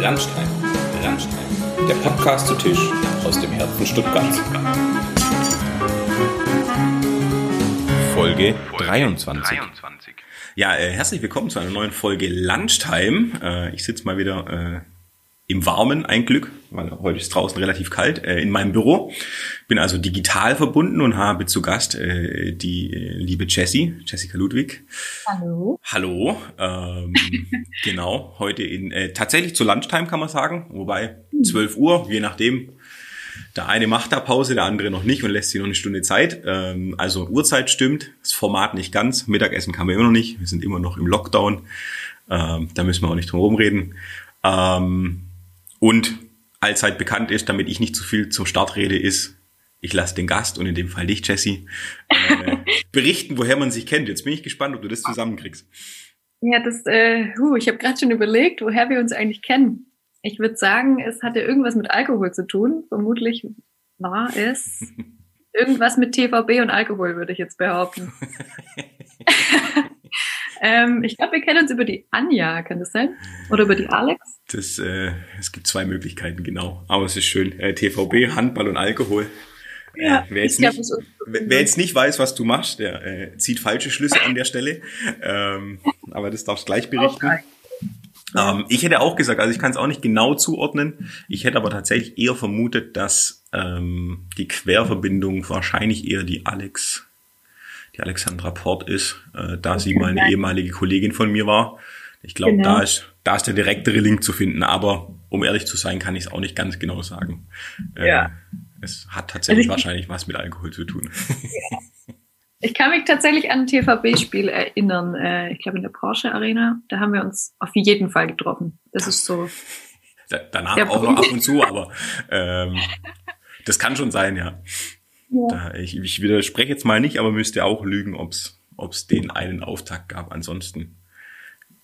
Landstein, Landstein, der Podcast zu Tisch aus dem Herzen Stuttgarts. Folge 23. Ja, äh, herzlich willkommen zu einer neuen Folge Lunchtime. Äh, ich sitze mal wieder äh, im Warmen, ein Glück, weil heute ist draußen relativ kalt, äh, in meinem Büro. Bin also digital verbunden und habe zu Gast äh, die äh, liebe Jessie, Jessica Ludwig. Hallo. Hallo. Ähm, genau, heute in äh, tatsächlich zu Lunchtime kann man sagen, wobei 12 Uhr, je nachdem. Der eine macht da Pause, der andere noch nicht und lässt sich noch eine Stunde Zeit. Ähm, also Uhrzeit stimmt, das Format nicht ganz. Mittagessen kann man immer noch nicht. Wir sind immer noch im Lockdown. Ähm, da müssen wir auch nicht drum herum reden. Ähm, und allzeit bekannt ist, damit ich nicht zu viel zum Start rede, ist, ich lasse den Gast und in dem Fall dich, Jesse, äh, berichten, woher man sich kennt. Jetzt bin ich gespannt, ob du das zusammenkriegst. Ja, das, äh, huh, ich habe gerade schon überlegt, woher wir uns eigentlich kennen. Ich würde sagen, es hatte irgendwas mit Alkohol zu tun. Vermutlich war es irgendwas mit TVB und Alkohol, würde ich jetzt behaupten. ähm, ich glaube, wir kennen uns über die Anja, kann das sein? Oder über die Alex? Das, äh, es gibt zwei Möglichkeiten, genau. Aber es ist schön. Äh, TVB, Handball und Alkohol. Äh, ja, wer, jetzt nicht, wer jetzt nicht weiß, was du machst, der äh, zieht falsche Schlüsse an der Stelle. Ähm, aber das darfst du gleich berichten. Ähm, ich hätte auch gesagt, also ich kann es auch nicht genau zuordnen. Ich hätte aber tatsächlich eher vermutet, dass ähm, die Querverbindung wahrscheinlich eher die Alex die Alexandra Port ist, äh, da sie mal eine ehemalige Kollegin von mir war. Ich glaube, genau. da ist da ist der direktere Link zu finden, aber um ehrlich zu sein, kann ich es auch nicht ganz genau sagen. Äh, ja. Es hat tatsächlich also wahrscheinlich was mit Alkohol zu tun. Ja. Ich kann mich tatsächlich an ein TVB-Spiel erinnern. Äh, ich glaube in der Porsche Arena. Da haben wir uns auf jeden Fall getroffen. Das ist so. Da, danach auch noch ab und zu, aber ähm, das kann schon sein, ja. Ja. Da, ich, ich widerspreche jetzt mal nicht, aber müsste auch lügen, ob es den einen Auftakt gab. Ansonsten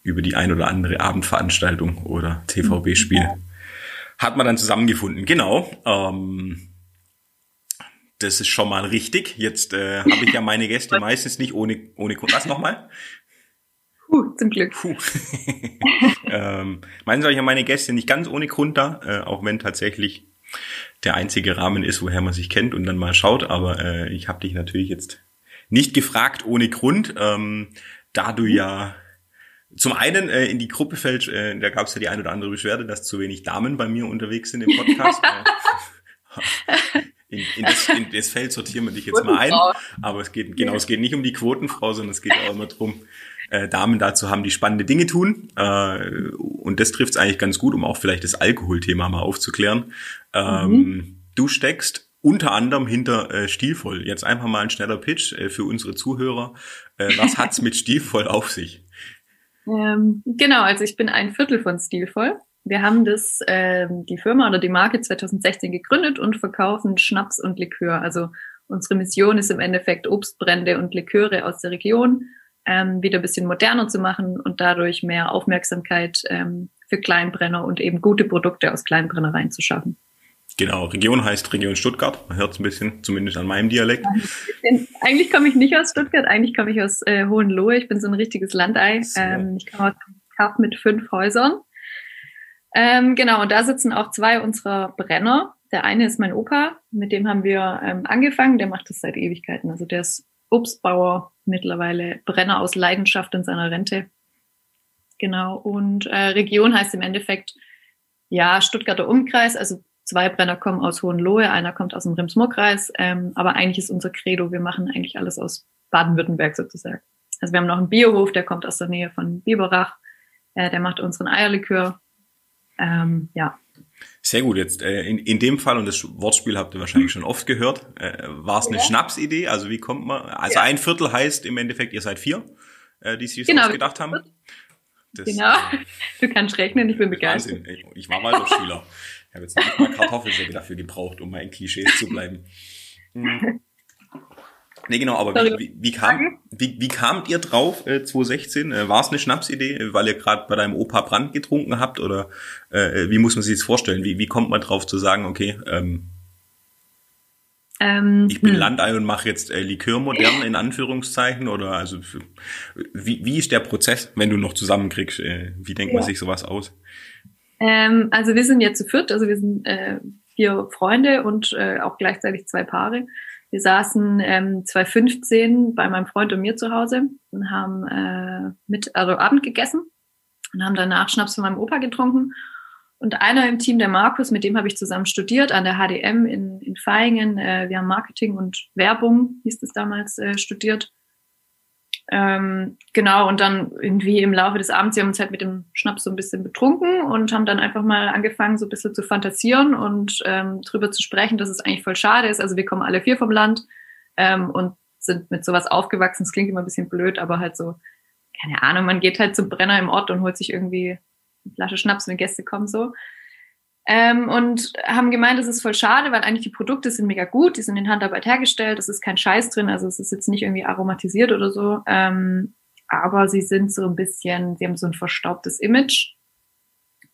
über die ein oder andere Abendveranstaltung oder TVB-Spiel hat man dann zusammengefunden. Genau. Ähm, das ist schon mal richtig. Jetzt äh, habe ich ja meine Gäste meistens nicht ohne ohne Was nochmal? Puh, zum Glück. Puh. ähm, meistens habe ich ja meine Gäste nicht ganz ohne Grund da, äh, auch wenn tatsächlich der einzige Rahmen ist, woher man sich kennt und dann mal schaut. Aber äh, ich habe dich natürlich jetzt nicht gefragt ohne Grund, ähm, da du ja zum einen äh, in die Gruppe fällt, äh, da gab es ja die ein oder andere Beschwerde, dass zu wenig Damen bei mir unterwegs sind im Podcast. Äh, in, in, das, in das Feld sortieren wir dich jetzt mal ein. Aber es geht, genau, es geht nicht um die Quotenfrau, sondern es geht auch immer drum, äh, Damen dazu haben, die spannende Dinge tun. Äh, und das trifft es eigentlich ganz gut, um auch vielleicht das Alkoholthema mal aufzuklären. Ähm, mhm. Du steckst unter anderem hinter äh, Stilvoll. Jetzt einfach mal ein schneller Pitch äh, für unsere Zuhörer. Äh, was hat's mit Stilvoll auf sich? Ähm, genau, also ich bin ein Viertel von Stilvoll. Wir haben das, ähm, die Firma oder die Marke 2016 gegründet und verkaufen Schnaps und Likör. Also unsere Mission ist im Endeffekt Obstbrände und Liköre aus der Region ähm, wieder ein bisschen moderner zu machen und dadurch mehr Aufmerksamkeit ähm, für Kleinbrenner und eben gute Produkte aus Kleinbrennereien zu schaffen. Genau, Region heißt Region Stuttgart. Man hört es ein bisschen, zumindest an meinem Dialekt. Eigentlich komme ich nicht aus Stuttgart, eigentlich komme ich aus äh, Hohenlohe. Ich bin so ein richtiges Landei. Ähm, ich komme aus einem Kaff mit fünf Häusern. Ähm, genau, und da sitzen auch zwei unserer Brenner. Der eine ist mein Opa, mit dem haben wir ähm, angefangen. Der macht das seit Ewigkeiten. Also der ist Obstbauer, mittlerweile Brenner aus Leidenschaft in seiner Rente. Genau, und äh, Region heißt im Endeffekt, ja, Stuttgarter Umkreis, also Zwei Brenner kommen aus Hohenlohe, einer kommt aus dem Rems-Murr-Kreis, ähm, aber eigentlich ist unser Credo, wir machen eigentlich alles aus Baden-Württemberg sozusagen. Also wir haben noch einen Biohof, der kommt aus der Nähe von Biberach, äh, der macht unseren Eierlikör. Ähm, ja. Sehr gut, jetzt äh, in, in dem Fall, und das Wortspiel habt ihr wahrscheinlich schon oft gehört, äh, war es eine ja. Schnapsidee? Also wie kommt man? Also ja. ein Viertel heißt im Endeffekt, ihr seid vier, äh, die sich das genau. ausgedacht haben. Das, genau, du kannst rechnen, ich bin begeistert. Wahnsinn. Ich war Waldorfschüler. Ich habe jetzt nicht mal Kartoffelsäge dafür gebraucht, um mal in Klischees zu bleiben. Hm. Nee, genau, aber wie, wie, wie, kam, wie, wie kamt ihr drauf, äh, 2016? Äh, War es eine Schnapsidee, weil ihr gerade bei deinem Opa Brand getrunken habt? Oder äh, wie muss man sich das vorstellen? Wie, wie kommt man drauf zu sagen, okay, ähm, ähm, ich bin hm. Landei und mache jetzt äh, Likör modern in Anführungszeichen? Oder also wie, wie ist der Prozess, wenn du noch zusammenkriegst? Äh, wie denkt ja. man sich sowas aus? Ähm, also wir sind jetzt zu viert, also wir sind äh, vier Freunde und äh, auch gleichzeitig zwei Paare. Wir saßen ähm, 2015 bei meinem Freund und mir zu Hause und haben äh, mit, also Abend gegessen und haben danach Schnaps von meinem Opa getrunken. Und einer im Team, der Markus, mit dem habe ich zusammen studiert an der HDM in, in Vaihingen. Äh, wir haben Marketing und Werbung, hieß es damals, äh, studiert. Ähm, genau, und dann irgendwie im Laufe des Abends, wir haben uns halt mit dem Schnaps so ein bisschen betrunken und haben dann einfach mal angefangen, so ein bisschen zu fantasieren und ähm, drüber zu sprechen, dass es eigentlich voll schade ist. Also wir kommen alle vier vom Land ähm, und sind mit sowas aufgewachsen. Das klingt immer ein bisschen blöd, aber halt so, keine Ahnung, man geht halt zum Brenner im Ort und holt sich irgendwie eine Flasche Schnaps, wenn Gäste kommen, so. Ähm, und haben gemeint, das ist voll schade, weil eigentlich die Produkte sind mega gut, die sind in Handarbeit hergestellt, es ist kein Scheiß drin, also es ist jetzt nicht irgendwie aromatisiert oder so, ähm, aber sie sind so ein bisschen, sie haben so ein verstaubtes Image.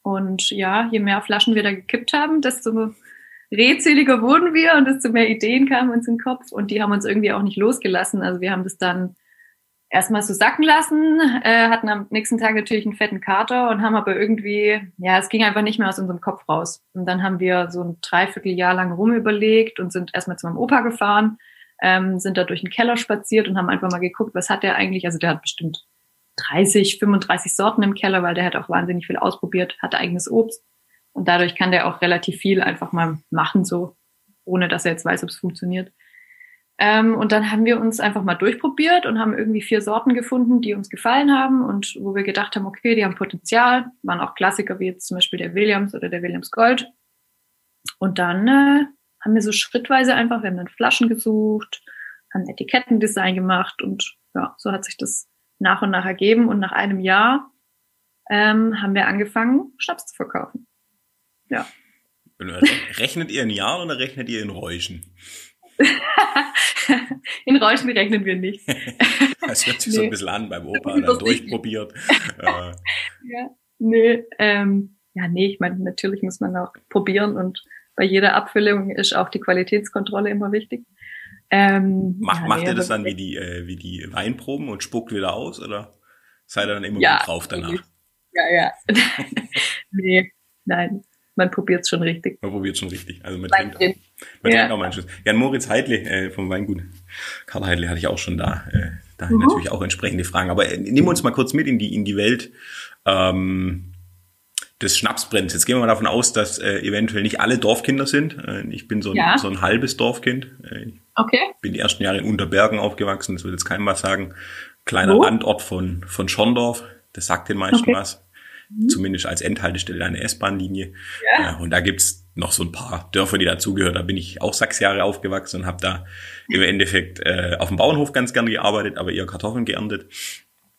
Und ja, je mehr Flaschen wir da gekippt haben, desto rätseliger wurden wir und desto mehr Ideen kamen uns in den Kopf und die haben uns irgendwie auch nicht losgelassen. Also wir haben das dann erstmal so sacken lassen, äh, hatten am nächsten Tag natürlich einen fetten Kater und haben aber irgendwie, ja, es ging einfach nicht mehr aus unserem Kopf raus. Und dann haben wir so ein Dreivierteljahr lang rumüberlegt und sind erstmal zu meinem Opa gefahren, ähm, sind da durch den Keller spaziert und haben einfach mal geguckt, was hat der eigentlich, also der hat bestimmt 30, 35 Sorten im Keller, weil der hat auch wahnsinnig viel ausprobiert, hat eigenes Obst und dadurch kann der auch relativ viel einfach mal machen, so ohne dass er jetzt weiß, ob es funktioniert. Ähm, und dann haben wir uns einfach mal durchprobiert und haben irgendwie vier Sorten gefunden, die uns gefallen haben und wo wir gedacht haben, okay, die haben Potenzial, waren auch Klassiker wie jetzt zum Beispiel der Williams oder der Williams Gold. Und dann äh, haben wir so schrittweise einfach, wir haben dann Flaschen gesucht, haben Etikettendesign gemacht und ja, so hat sich das nach und nach ergeben. Und nach einem Jahr ähm, haben wir angefangen, Schnaps zu verkaufen. Ja. Rechnet ihr in Jahren oder rechnet ihr in Räuschen? In Räuschen rechnen wir nicht. Das hört sich nee. so ein bisschen an beim Opa, dann durchprobiert. Ja, nee, ähm, ja, nee, ich meine, natürlich muss man auch probieren und bei jeder Abfüllung ist auch die Qualitätskontrolle immer wichtig. Ähm, Mach, ja, macht nee, ihr das dann wie die, äh, wie die Weinproben und spuckt wieder aus oder seid ihr dann immer ja, drauf danach? Ja, ja. nee, nein man probiert es schon richtig. Man probiert es schon richtig. Also man trinkt, man ja. trinkt auch manches. Ja, Moritz Heidle äh, vom Weingut Karl Heidle hatte ich auch schon da. Äh, da mhm. natürlich auch entsprechende Fragen. Aber äh, nehmen wir uns mal kurz mit in die, in die Welt ähm, des Schnapsbrenns. Jetzt gehen wir mal davon aus, dass äh, eventuell nicht alle Dorfkinder sind. Äh, ich bin so ein, ja. so ein halbes Dorfkind. Äh, okay. Bin die ersten Jahre in Unterbergen aufgewachsen. Das wird jetzt keinem was sagen. Kleiner Wo? Randort von, von Schondorf. Das sagt den meisten okay. was. Mhm. zumindest als Endhaltestelle eine S-Bahn-Linie. Ja. Äh, und da gibt's noch so ein paar Dörfer, die dazugehören. Da bin ich auch sechs Jahre aufgewachsen und habe da im Endeffekt äh, auf dem Bauernhof ganz gerne gearbeitet, aber eher Kartoffeln geerntet.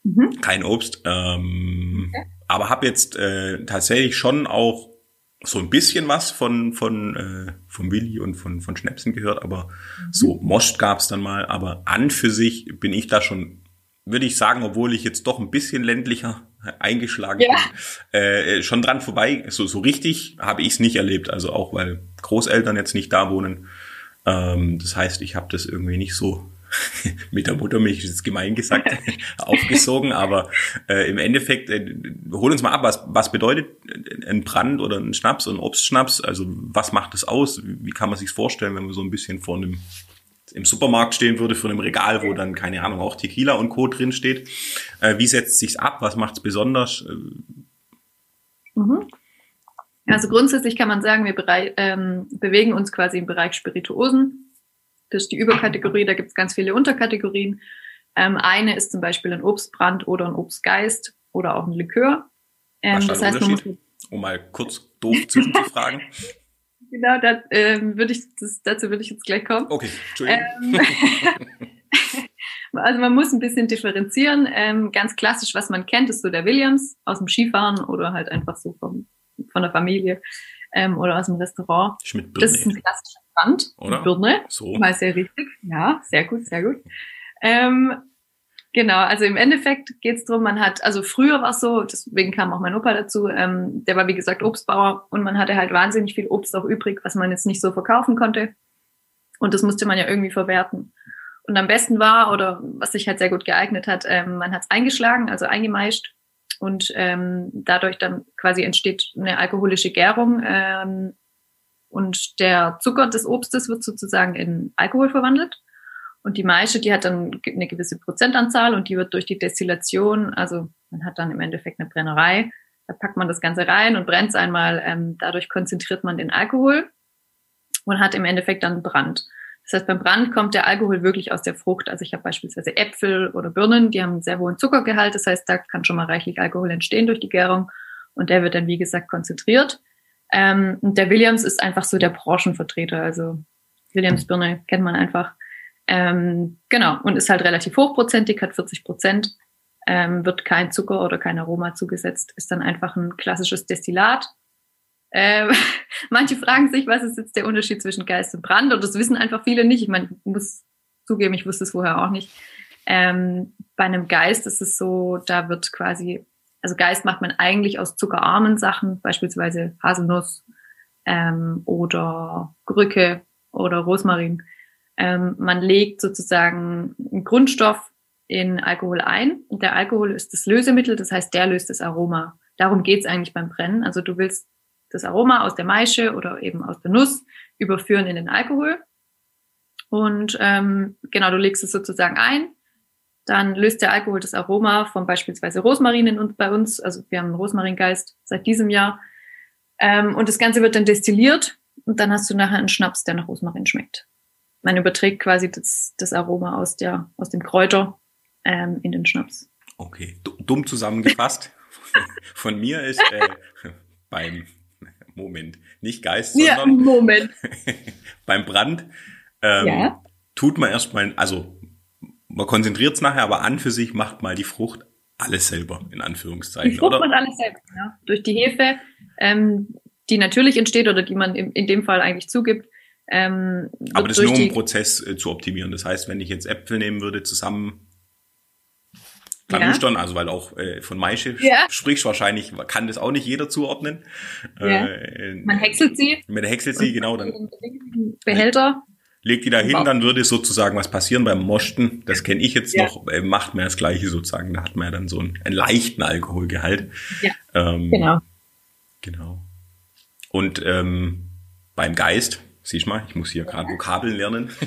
Mhm. Kein Obst. Ähm, okay. Aber habe jetzt äh, tatsächlich schon auch so ein bisschen was von von äh, von Willi und von von Schnäpsen gehört, aber mhm. so Most gab's dann mal. Aber an für sich bin ich da schon würde ich sagen, obwohl ich jetzt doch ein bisschen ländlicher eingeschlagen ja. bin, äh, schon dran vorbei. So, so richtig habe ich es nicht erlebt. Also auch weil Großeltern jetzt nicht da wohnen. Ähm, das heißt, ich habe das irgendwie nicht so mit der Muttermilch, ist gemein gesagt, aufgesogen. Aber äh, im Endeffekt, äh, hol uns mal ab, was, was bedeutet ein Brand oder ein Schnaps, ein Obstschnaps? Also was macht das aus? Wie kann man sich vorstellen, wenn man so ein bisschen vor einem im Supermarkt stehen würde für einem Regal, wo dann, keine Ahnung, auch Tequila und Co. drin steht. Äh, wie setzt sich's ab? Was macht's besonders? Mhm. Also grundsätzlich kann man sagen, wir berei- ähm, bewegen uns quasi im Bereich Spirituosen. Das ist die Überkategorie, da gibt's ganz viele Unterkategorien. Ähm, eine ist zum Beispiel ein Obstbrand oder ein Obstgeist oder auch ein Likör. Ähm, das heißt, man muss, um mal kurz doof zwischenzufragen. Genau, da, ähm, würde ich, das, dazu würde ich jetzt gleich kommen. Okay, Entschuldigung. Ähm, also man muss ein bisschen differenzieren. Ähm, ganz klassisch, was man kennt, ist so der Williams aus dem Skifahren oder halt einfach so vom, von der Familie ähm, oder aus dem Restaurant. Das ist ein klassischer Brand. Oder? Birne. So. Mal sehr richtig. Ja, sehr gut, sehr gut. Ähm, Genau, also im Endeffekt geht's drum, man hat, also früher war es so, deswegen kam auch mein Opa dazu, ähm, der war wie gesagt Obstbauer und man hatte halt wahnsinnig viel Obst auch übrig, was man jetzt nicht so verkaufen konnte. Und das musste man ja irgendwie verwerten. Und am besten war, oder was sich halt sehr gut geeignet hat, ähm, man hat's eingeschlagen, also eingemeischt und ähm, dadurch dann quasi entsteht eine alkoholische Gärung ähm, und der Zucker des Obstes wird sozusagen in Alkohol verwandelt. Und die Maische, die hat dann eine gewisse Prozentanzahl und die wird durch die Destillation, also man hat dann im Endeffekt eine Brennerei, da packt man das Ganze rein und brennt es einmal. Ähm, dadurch konzentriert man den Alkohol und hat im Endeffekt dann Brand. Das heißt, beim Brand kommt der Alkohol wirklich aus der Frucht. Also ich habe beispielsweise Äpfel oder Birnen, die haben einen sehr hohen Zuckergehalt. Das heißt, da kann schon mal reichlich Alkohol entstehen durch die Gärung. Und der wird dann, wie gesagt, konzentriert. Ähm, und der Williams ist einfach so der Branchenvertreter. Also Williams Birne kennt man einfach. Ähm, genau. Und ist halt relativ hochprozentig, hat 40 Prozent. Ähm, wird kein Zucker oder kein Aroma zugesetzt. Ist dann einfach ein klassisches Destillat. Ähm, manche fragen sich, was ist jetzt der Unterschied zwischen Geist und Brand? Und das wissen einfach viele nicht. Ich meine, muss zugeben, ich wusste es vorher auch nicht. Ähm, bei einem Geist ist es so, da wird quasi, also Geist macht man eigentlich aus zuckerarmen Sachen, beispielsweise Haselnuss ähm, oder Grücke oder Rosmarin. Ähm, man legt sozusagen einen Grundstoff in Alkohol ein und der Alkohol ist das Lösemittel, das heißt, der löst das Aroma. Darum geht's eigentlich beim Brennen. Also du willst das Aroma aus der Maische oder eben aus der Nuss überführen in den Alkohol. Und ähm, genau, du legst es sozusagen ein. Dann löst der Alkohol das Aroma von beispielsweise Rosmarin in uns, bei uns. Also wir haben einen Rosmaringeist seit diesem Jahr. Ähm, und das Ganze wird dann destilliert und dann hast du nachher einen Schnaps, der nach Rosmarin schmeckt. Man überträgt quasi das, das Aroma aus, der, aus dem Kräuter ähm, in den Schnaps. Okay, dumm zusammengefasst. Von mir ist äh, beim Moment, nicht Geist, ja, sondern Moment. beim Brand ähm, ja. tut man erstmal, also man konzentriert es nachher, aber an für sich macht mal die Frucht alles selber, in Anführungszeichen. Die Frucht oder? macht alles selber, ja. Durch die Hefe, ähm, die natürlich entsteht oder die man in, in dem Fall eigentlich zugibt. Ähm, aber das ist nur um den Prozess äh, zu optimieren. Das heißt, wenn ich jetzt Äpfel nehmen würde, zusammen Kanüstern, ja. also weil auch äh, von Maische ja. sprichst, wahrscheinlich kann das auch nicht jeder zuordnen. Ja. Äh, Man häckselt sie. Man häckselt sie, genau. Dann Behälter. Legt die da hin, dann würde sozusagen was passieren beim Mosten. Das kenne ich jetzt ja. noch. Äh, macht man das Gleiche sozusagen. Da hat man ja dann so einen, einen leichten Alkoholgehalt. Ja, ähm, genau. Genau. Und ähm, beim Geist, siehst du mal, ich muss hier gerade Vokabeln lernen.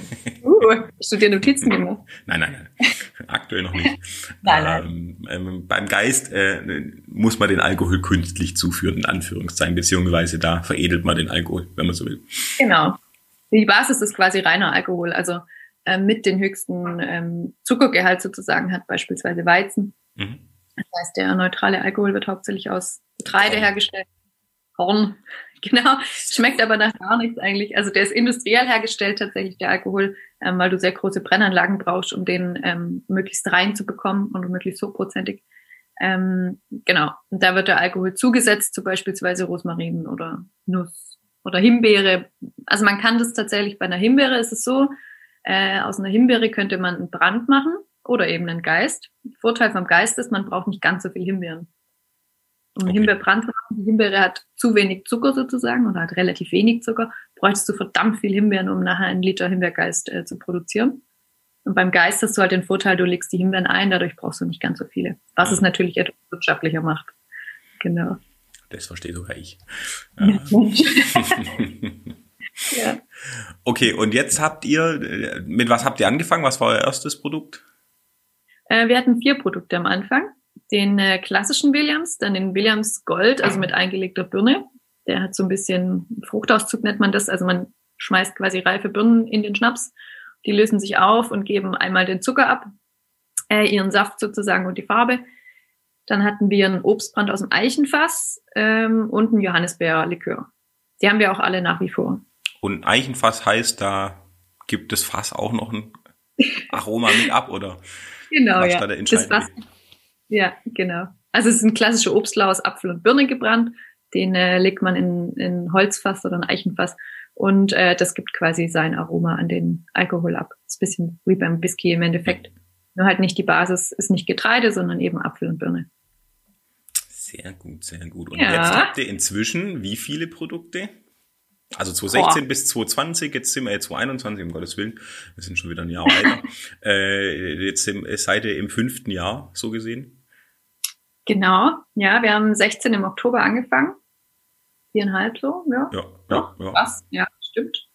Uh, hast du dir Notizen gemacht? Nein, nein, nein. Aktuell noch nicht. nein, nein. Ähm, ähm, beim Geist äh, muss man den Alkohol künstlich zuführen, in Anführungszeichen, beziehungsweise da veredelt man den Alkohol, wenn man so will. Genau. Die Basis ist quasi reiner Alkohol, also äh, mit den höchsten ähm, Zuckergehalt sozusagen hat beispielsweise Weizen. Mhm. Das heißt, der neutrale Alkohol wird hauptsächlich aus Getreide hergestellt. Horn, genau. Schmeckt aber nach gar nichts eigentlich. Also der ist industriell hergestellt tatsächlich, der Alkohol, ähm, weil du sehr große Brennanlagen brauchst, um den ähm, möglichst rein zu bekommen und möglichst hochprozentig. Ähm, genau. Und da wird der Alkohol zugesetzt, zu beispielsweise Rosmarin oder Nuss oder Himbeere. Also man kann das tatsächlich bei einer Himbeere ist es so, äh, aus einer Himbeere könnte man einen Brand machen oder eben einen Geist. Vorteil vom Geist ist, man braucht nicht ganz so viel Himbeeren. Um okay. Himbeerbrand zu machen, die Himbeere hat zu wenig Zucker sozusagen oder hat relativ wenig Zucker, bräuchtest du verdammt viel Himbeeren, um nachher einen Liter Himbeergeist äh, zu produzieren. Und beim Geist hast du halt den Vorteil, du legst die Himbeeren ein, dadurch brauchst du nicht ganz so viele. Was es natürlich etwas wirtschaftlicher macht. Genau. Das verstehe sogar ich. Ja. ja. Okay, und jetzt habt ihr, mit was habt ihr angefangen? Was war euer erstes Produkt? Äh, wir hatten vier Produkte am Anfang den äh, klassischen Williams, dann den Williams Gold, also mit eingelegter Birne. Der hat so ein bisschen Fruchtauszug nennt man das. Also man schmeißt quasi reife Birnen in den Schnaps. Die lösen sich auf und geben einmal den Zucker ab, äh, ihren Saft sozusagen und die Farbe. Dann hatten wir einen Obstbrand aus dem Eichenfass ähm, und einen Johannisbeerlikör. Die haben wir auch alle nach wie vor. Und Eichenfass heißt, da gibt das Fass auch noch ein Aroma mit ab, oder? Genau, ja. Da das Fass, ja, genau. Also es ist ein klassischer Obstler aus Apfel und Birne gebrannt. Den äh, legt man in, in Holzfass oder ein Eichenfass und äh, das gibt quasi sein Aroma an den Alkohol ab. Ist ein bisschen wie beim Whisky im Endeffekt. Nur halt nicht die Basis ist nicht Getreide, sondern eben Apfel und Birne. Sehr gut, sehr gut. Und ja. jetzt habt ihr inzwischen wie viele Produkte? Also 2016 Boah. bis 2020, jetzt sind wir jetzt 2021, um Gottes Willen, wir sind schon wieder ein Jahr weiter. äh, jetzt seid ihr im fünften Jahr, so gesehen. Genau, ja, wir haben 16 im Oktober angefangen. Viereinhalb so, ja. Ja, ja, ja. Was? Ja, stimmt.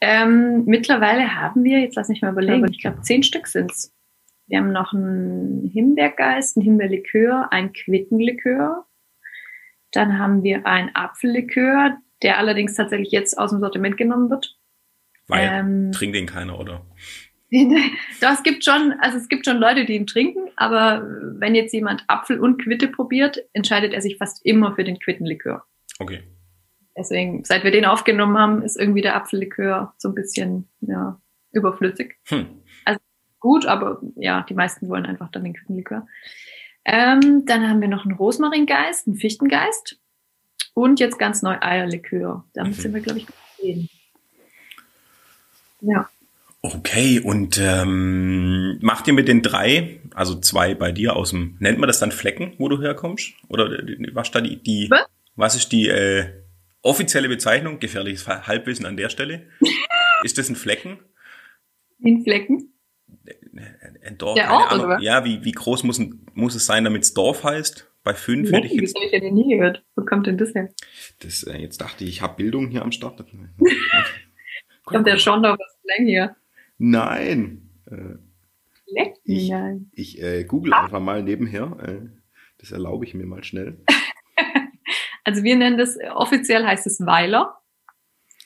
Ähm, mittlerweile haben wir, jetzt lass mich mal überlegen, ich glaube zehn Stück sind's. Wir haben noch einen Himbeergeist, einen Himbeerlikör, ein Quittenlikör. Dann haben wir ein Apfellikör, der allerdings tatsächlich jetzt aus dem Sortiment genommen wird. Weil ähm, trinkt den keiner, oder? Das gibt schon, also es gibt schon Leute, die ihn trinken, aber wenn jetzt jemand Apfel und Quitte probiert, entscheidet er sich fast immer für den Quittenlikör. Okay. Deswegen, seit wir den aufgenommen haben, ist irgendwie der Apfellikör so ein bisschen ja, überflüssig. Hm. Also gut, aber ja, die meisten wollen einfach dann den Quittenlikör. Ähm, dann haben wir noch einen Rosmaringeist, einen Fichtengeist und jetzt ganz neu Eierlikör. Damit mhm. sind wir, glaube ich, gesehen. Ja. Okay, und ähm, macht ihr mit den drei, also zwei bei dir aus dem, nennt man das dann Flecken, wo du herkommst? Oder was da die, die was? was ist die äh, offizielle Bezeichnung? Gefährliches Halbwissen an der Stelle. ist das ein Flecken? Ein Flecken? Ein Dorf, der Ort, oder? Ja, wie, wie groß muss, muss es sein, damit es Dorf heißt? Bei fünf hätte ich jetzt. Das habe ich ja nie gehört. Wo kommt denn das her? Das, äh, jetzt dachte ich, ich habe Bildung hier am Start. kommt der schon noch was Flecken hier? Nein. Äh, Leck, ich, nein. Ich äh, google ah. einfach mal nebenher. Äh, das erlaube ich mir mal schnell. also wir nennen das, offiziell heißt es Weiler.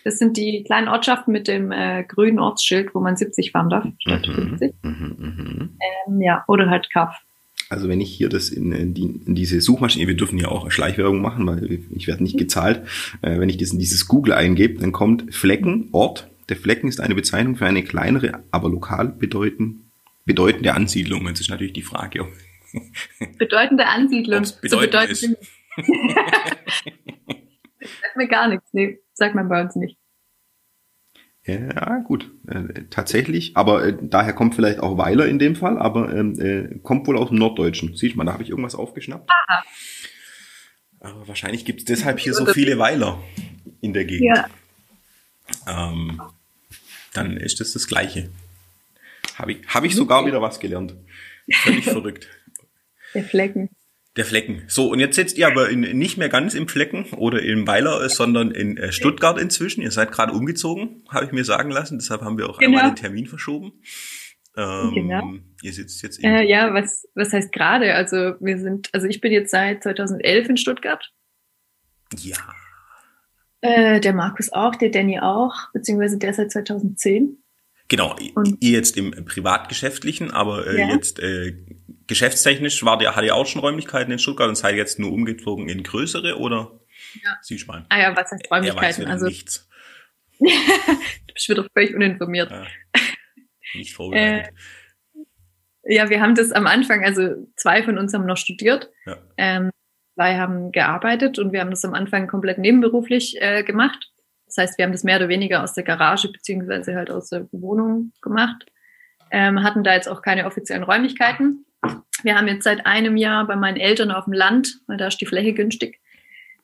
Das sind die kleinen Ortschaften mit dem äh, grünen Ortsschild, wo man 70 fahren darf, statt mhm, 50. Mhm, mh. ähm, ja, oder halt Kaff. Also wenn ich hier das in, in, die, in diese Suchmaschine, wir dürfen ja auch Schleichwerbung machen, weil ich werde nicht gezahlt. Äh, wenn ich das in dieses Google eingebe, dann kommt Flecken, Ort, der Flecken ist eine Bezeichnung für eine kleinere, aber lokal bedeuten, bedeutende Ansiedlung. Jetzt ist natürlich die Frage, ob Bedeutende Ansiedlung. So bedeutend ist. sagt mir gar nichts. Nee, sagt man bei uns nicht. Ja, gut, äh, tatsächlich. Aber äh, daher kommt vielleicht auch Weiler in dem Fall, aber ähm, äh, kommt wohl aus dem Norddeutschen. Siehst du mal, da habe ich irgendwas aufgeschnappt. Aha. Aber wahrscheinlich gibt es deshalb hier so viele Weiler in der Gegend. Ja. Ähm, dann ist das das Gleiche. Habe ich, hab ich sogar wieder was gelernt. Völlig verrückt. Der Flecken. Der Flecken. So, und jetzt sitzt ihr aber in, nicht mehr ganz im Flecken oder im Weiler, sondern in äh, Stuttgart inzwischen. Ihr seid gerade umgezogen, habe ich mir sagen lassen. Deshalb haben wir auch genau. einmal den Termin verschoben. Ähm, genau. Ihr sitzt jetzt äh, Ja, was, was heißt gerade? Also wir sind, also ich bin jetzt seit 2011 in Stuttgart. Ja. Äh, der Markus auch, der Danny auch, beziehungsweise der seit 2010. Genau, und, ihr jetzt im privatgeschäftlichen, aber äh, ja. jetzt äh, geschäftstechnisch war der, hat ihr auch schon Räumlichkeiten in Stuttgart und seid jetzt nur umgezogen in größere oder? Ja. Sie mal. Ah ja, was heißt Räumlichkeiten? also nichts. du bist wieder völlig uninformiert. Ja, nicht vorbereitet. äh, ja, wir haben das am Anfang, also zwei von uns haben noch studiert. Ja. Ähm, zwei haben gearbeitet und wir haben das am Anfang komplett nebenberuflich äh, gemacht. Das heißt, wir haben das mehr oder weniger aus der Garage beziehungsweise halt aus der Wohnung gemacht. Ähm, hatten da jetzt auch keine offiziellen Räumlichkeiten. Wir haben jetzt seit einem Jahr bei meinen Eltern auf dem Land, weil da ist die Fläche günstig,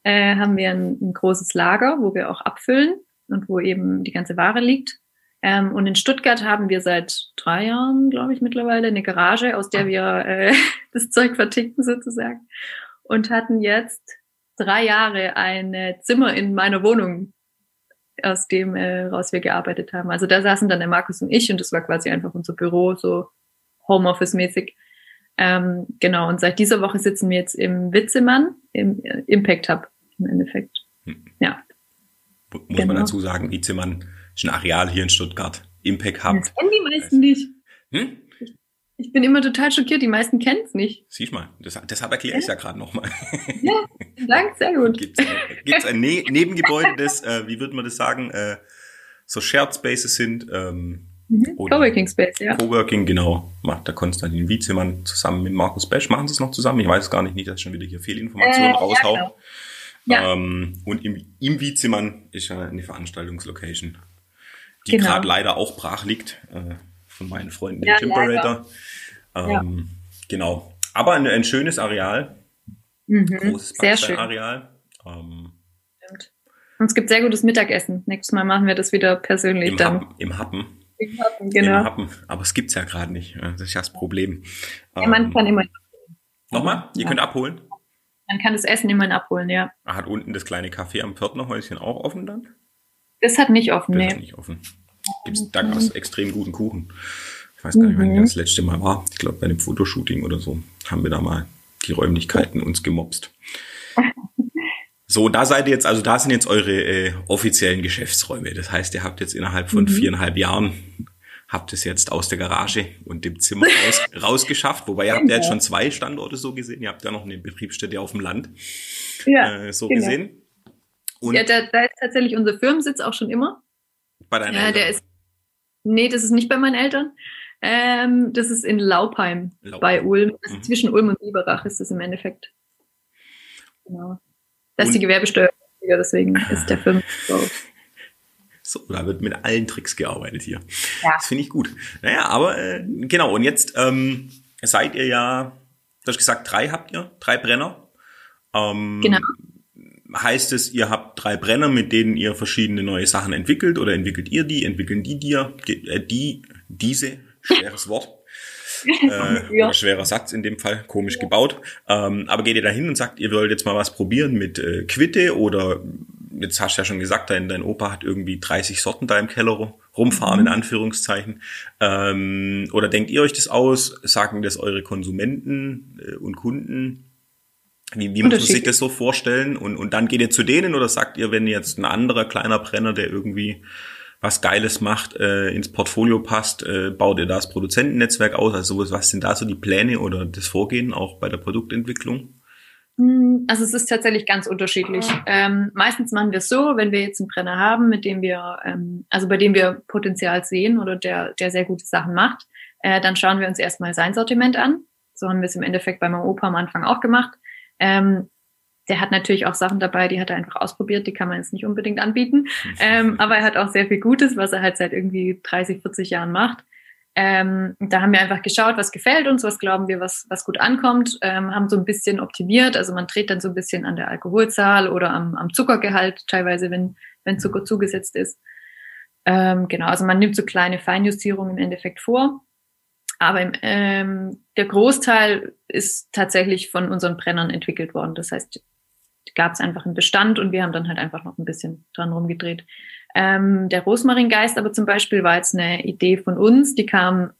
äh, haben wir ein, ein, großes Lager, wo wir auch abfüllen und wo eben die ganze Ware liegt. Ähm, und in Stuttgart haben wir seit drei Jahren, glaube ich, mittlerweile eine Garage, aus der wir äh, das Zeug verticken sozusagen und hatten jetzt drei Jahre ein Zimmer in meiner Wohnung, aus dem äh, raus wir gearbeitet haben. Also da saßen dann der Markus und ich und das war quasi einfach unser Büro, so Homeoffice-mäßig. Ähm, genau, und seit dieser Woche sitzen wir jetzt im Witzemann, im äh, Impact Hub im Endeffekt. Hm. Ja. Muss genau. man dazu sagen, Witzemann ist ein Areal hier in Stuttgart. Impact Hub. Das kennen die meisten nicht. Hm? Ich bin immer total schockiert, die meisten kennen es nicht. Siehst mal, das, deshalb erkläre ich ja gerade nochmal. Ja, danke, sehr gut. Gibt es ein ne Nebengebäude, das, äh, wie würde man das sagen, äh, so Shared Spaces sind? Ähm, mhm. Coworking Space, ja. Coworking, genau. Macht der Konstantin Wiezemann zusammen mit Markus Besch. Machen sie es noch zusammen? Ich weiß es gar nicht, nicht, dass ich schon wieder hier Fehlinformationen äh, raushau. Ja, genau. ja. Ähm, und im, im Wiezemann ist ja eine Veranstaltungslocation, die genau. gerade leider auch brach liegt. Äh, von meinen Freunden, den ja, Timperator. Ähm, ja. Genau. Aber ein, ein schönes Areal. Mhm. Großes Sehr schön. Areal. Ähm, Stimmt. Und es gibt sehr gutes Mittagessen. Nächstes Mal machen wir das wieder persönlich im dann. Happen, Im Happen. Im Happen, genau. Im Happen. Aber es gibt's ja gerade nicht. Das ist ja das Problem. Ja, man ähm, kann immer. Nochmal? Ihr ja. könnt abholen? Man kann das Essen immerhin abholen, ja. Hat unten das kleine Café am Pförtnerhäuschen auch offen dann? Das hat nicht offen, das nee. Hat nicht offen. Gibt es da mhm. extrem guten Kuchen. Ich weiß gar nicht, wann mhm. das letzte Mal war. Ich glaube, bei einem Fotoshooting oder so haben wir da mal die Räumlichkeiten uns gemobst. So, da seid ihr jetzt, also da sind jetzt eure äh, offiziellen Geschäftsräume. Das heißt, ihr habt jetzt innerhalb von mhm. viereinhalb Jahren habt es jetzt aus der Garage und dem Zimmer raus, rausgeschafft. Wobei ihr habt ja jetzt schon zwei Standorte so gesehen. Ihr habt ja noch eine Betriebsstätte auf dem Land ja, äh, so genau. gesehen. Und ja, da, da ist tatsächlich unser Firmensitz auch schon immer. Bei deinen ja, Eltern? Der ist, nee, das ist nicht bei meinen Eltern. Ähm, das ist in Laupheim, Laupheim. bei Ulm. Mhm. Zwischen Ulm und Biberach ist das im Endeffekt. Genau. Das ist die Gewerbesteuer, deswegen ist der Film so. So, da wird mit allen Tricks gearbeitet hier. Ja. Das finde ich gut. Naja, aber äh, genau, und jetzt ähm, seid ihr ja, du hast gesagt, drei habt ihr, drei Brenner. Ähm, genau. Heißt es, ihr habt drei Brenner, mit denen ihr verschiedene neue Sachen entwickelt oder entwickelt ihr die, entwickeln die dir, die, äh, die diese, schweres Wort, äh, ja. schwerer Satz in dem Fall, komisch gebaut. Ähm, aber geht ihr da hin und sagt, ihr wollt jetzt mal was probieren mit äh, Quitte oder jetzt hast du ja schon gesagt, dein, dein Opa hat irgendwie 30 Sorten da im Keller rumfahren, mhm. in Anführungszeichen. Ähm, oder denkt ihr euch das aus? Sagen das eure Konsumenten äh, und Kunden? Wie, wie muss man sich das so vorstellen? Und, und dann geht ihr zu denen oder sagt ihr, wenn jetzt ein anderer kleiner Brenner, der irgendwie was Geiles macht, äh, ins Portfolio passt, äh, baut ihr das Produzentennetzwerk aus? Also was sind da so die Pläne oder das Vorgehen auch bei der Produktentwicklung? Hm, also es ist tatsächlich ganz unterschiedlich. Ähm, meistens machen wir es so, wenn wir jetzt einen Brenner haben, mit dem wir, ähm, also bei dem wir Potenzial sehen oder der, der sehr gute Sachen macht, äh, dann schauen wir uns erstmal sein Sortiment an. So haben wir es im Endeffekt bei meinem Opa am Anfang auch gemacht. Ähm, der hat natürlich auch Sachen dabei, die hat er einfach ausprobiert, die kann man jetzt nicht unbedingt anbieten. Ähm, aber er hat auch sehr viel Gutes, was er halt seit irgendwie 30, 40 Jahren macht. Ähm, da haben wir einfach geschaut, was gefällt uns, was glauben wir, was, was gut ankommt, ähm, haben so ein bisschen optimiert. Also man dreht dann so ein bisschen an der Alkoholzahl oder am, am Zuckergehalt, teilweise, wenn, wenn Zucker zugesetzt ist. Ähm, genau, also man nimmt so kleine Feinjustierungen im Endeffekt vor. Aber ähm, der Großteil ist tatsächlich von unseren Brennern entwickelt worden. Das heißt, gab es einfach einen Bestand und wir haben dann halt einfach noch ein bisschen dran rumgedreht. Ähm, der Rosmaringeist aber zum Beispiel war jetzt eine Idee von uns, die kam,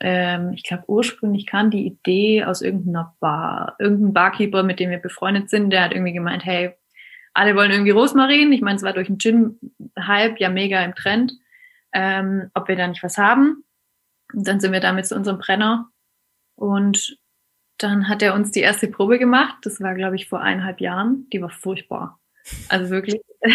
ähm, ich glaube ursprünglich kam die Idee aus irgendeiner Bar, irgendein Barkeeper, mit dem wir befreundet sind, der hat irgendwie gemeint, hey, alle wollen irgendwie Rosmarin. Ich meine, es war durch den Gin-Hype ja mega im Trend, ähm, ob wir da nicht was haben. Und dann sind wir damit zu unserem Brenner und dann hat er uns die erste Probe gemacht. Das war, glaube ich, vor eineinhalb Jahren. Die war furchtbar. Also wirklich.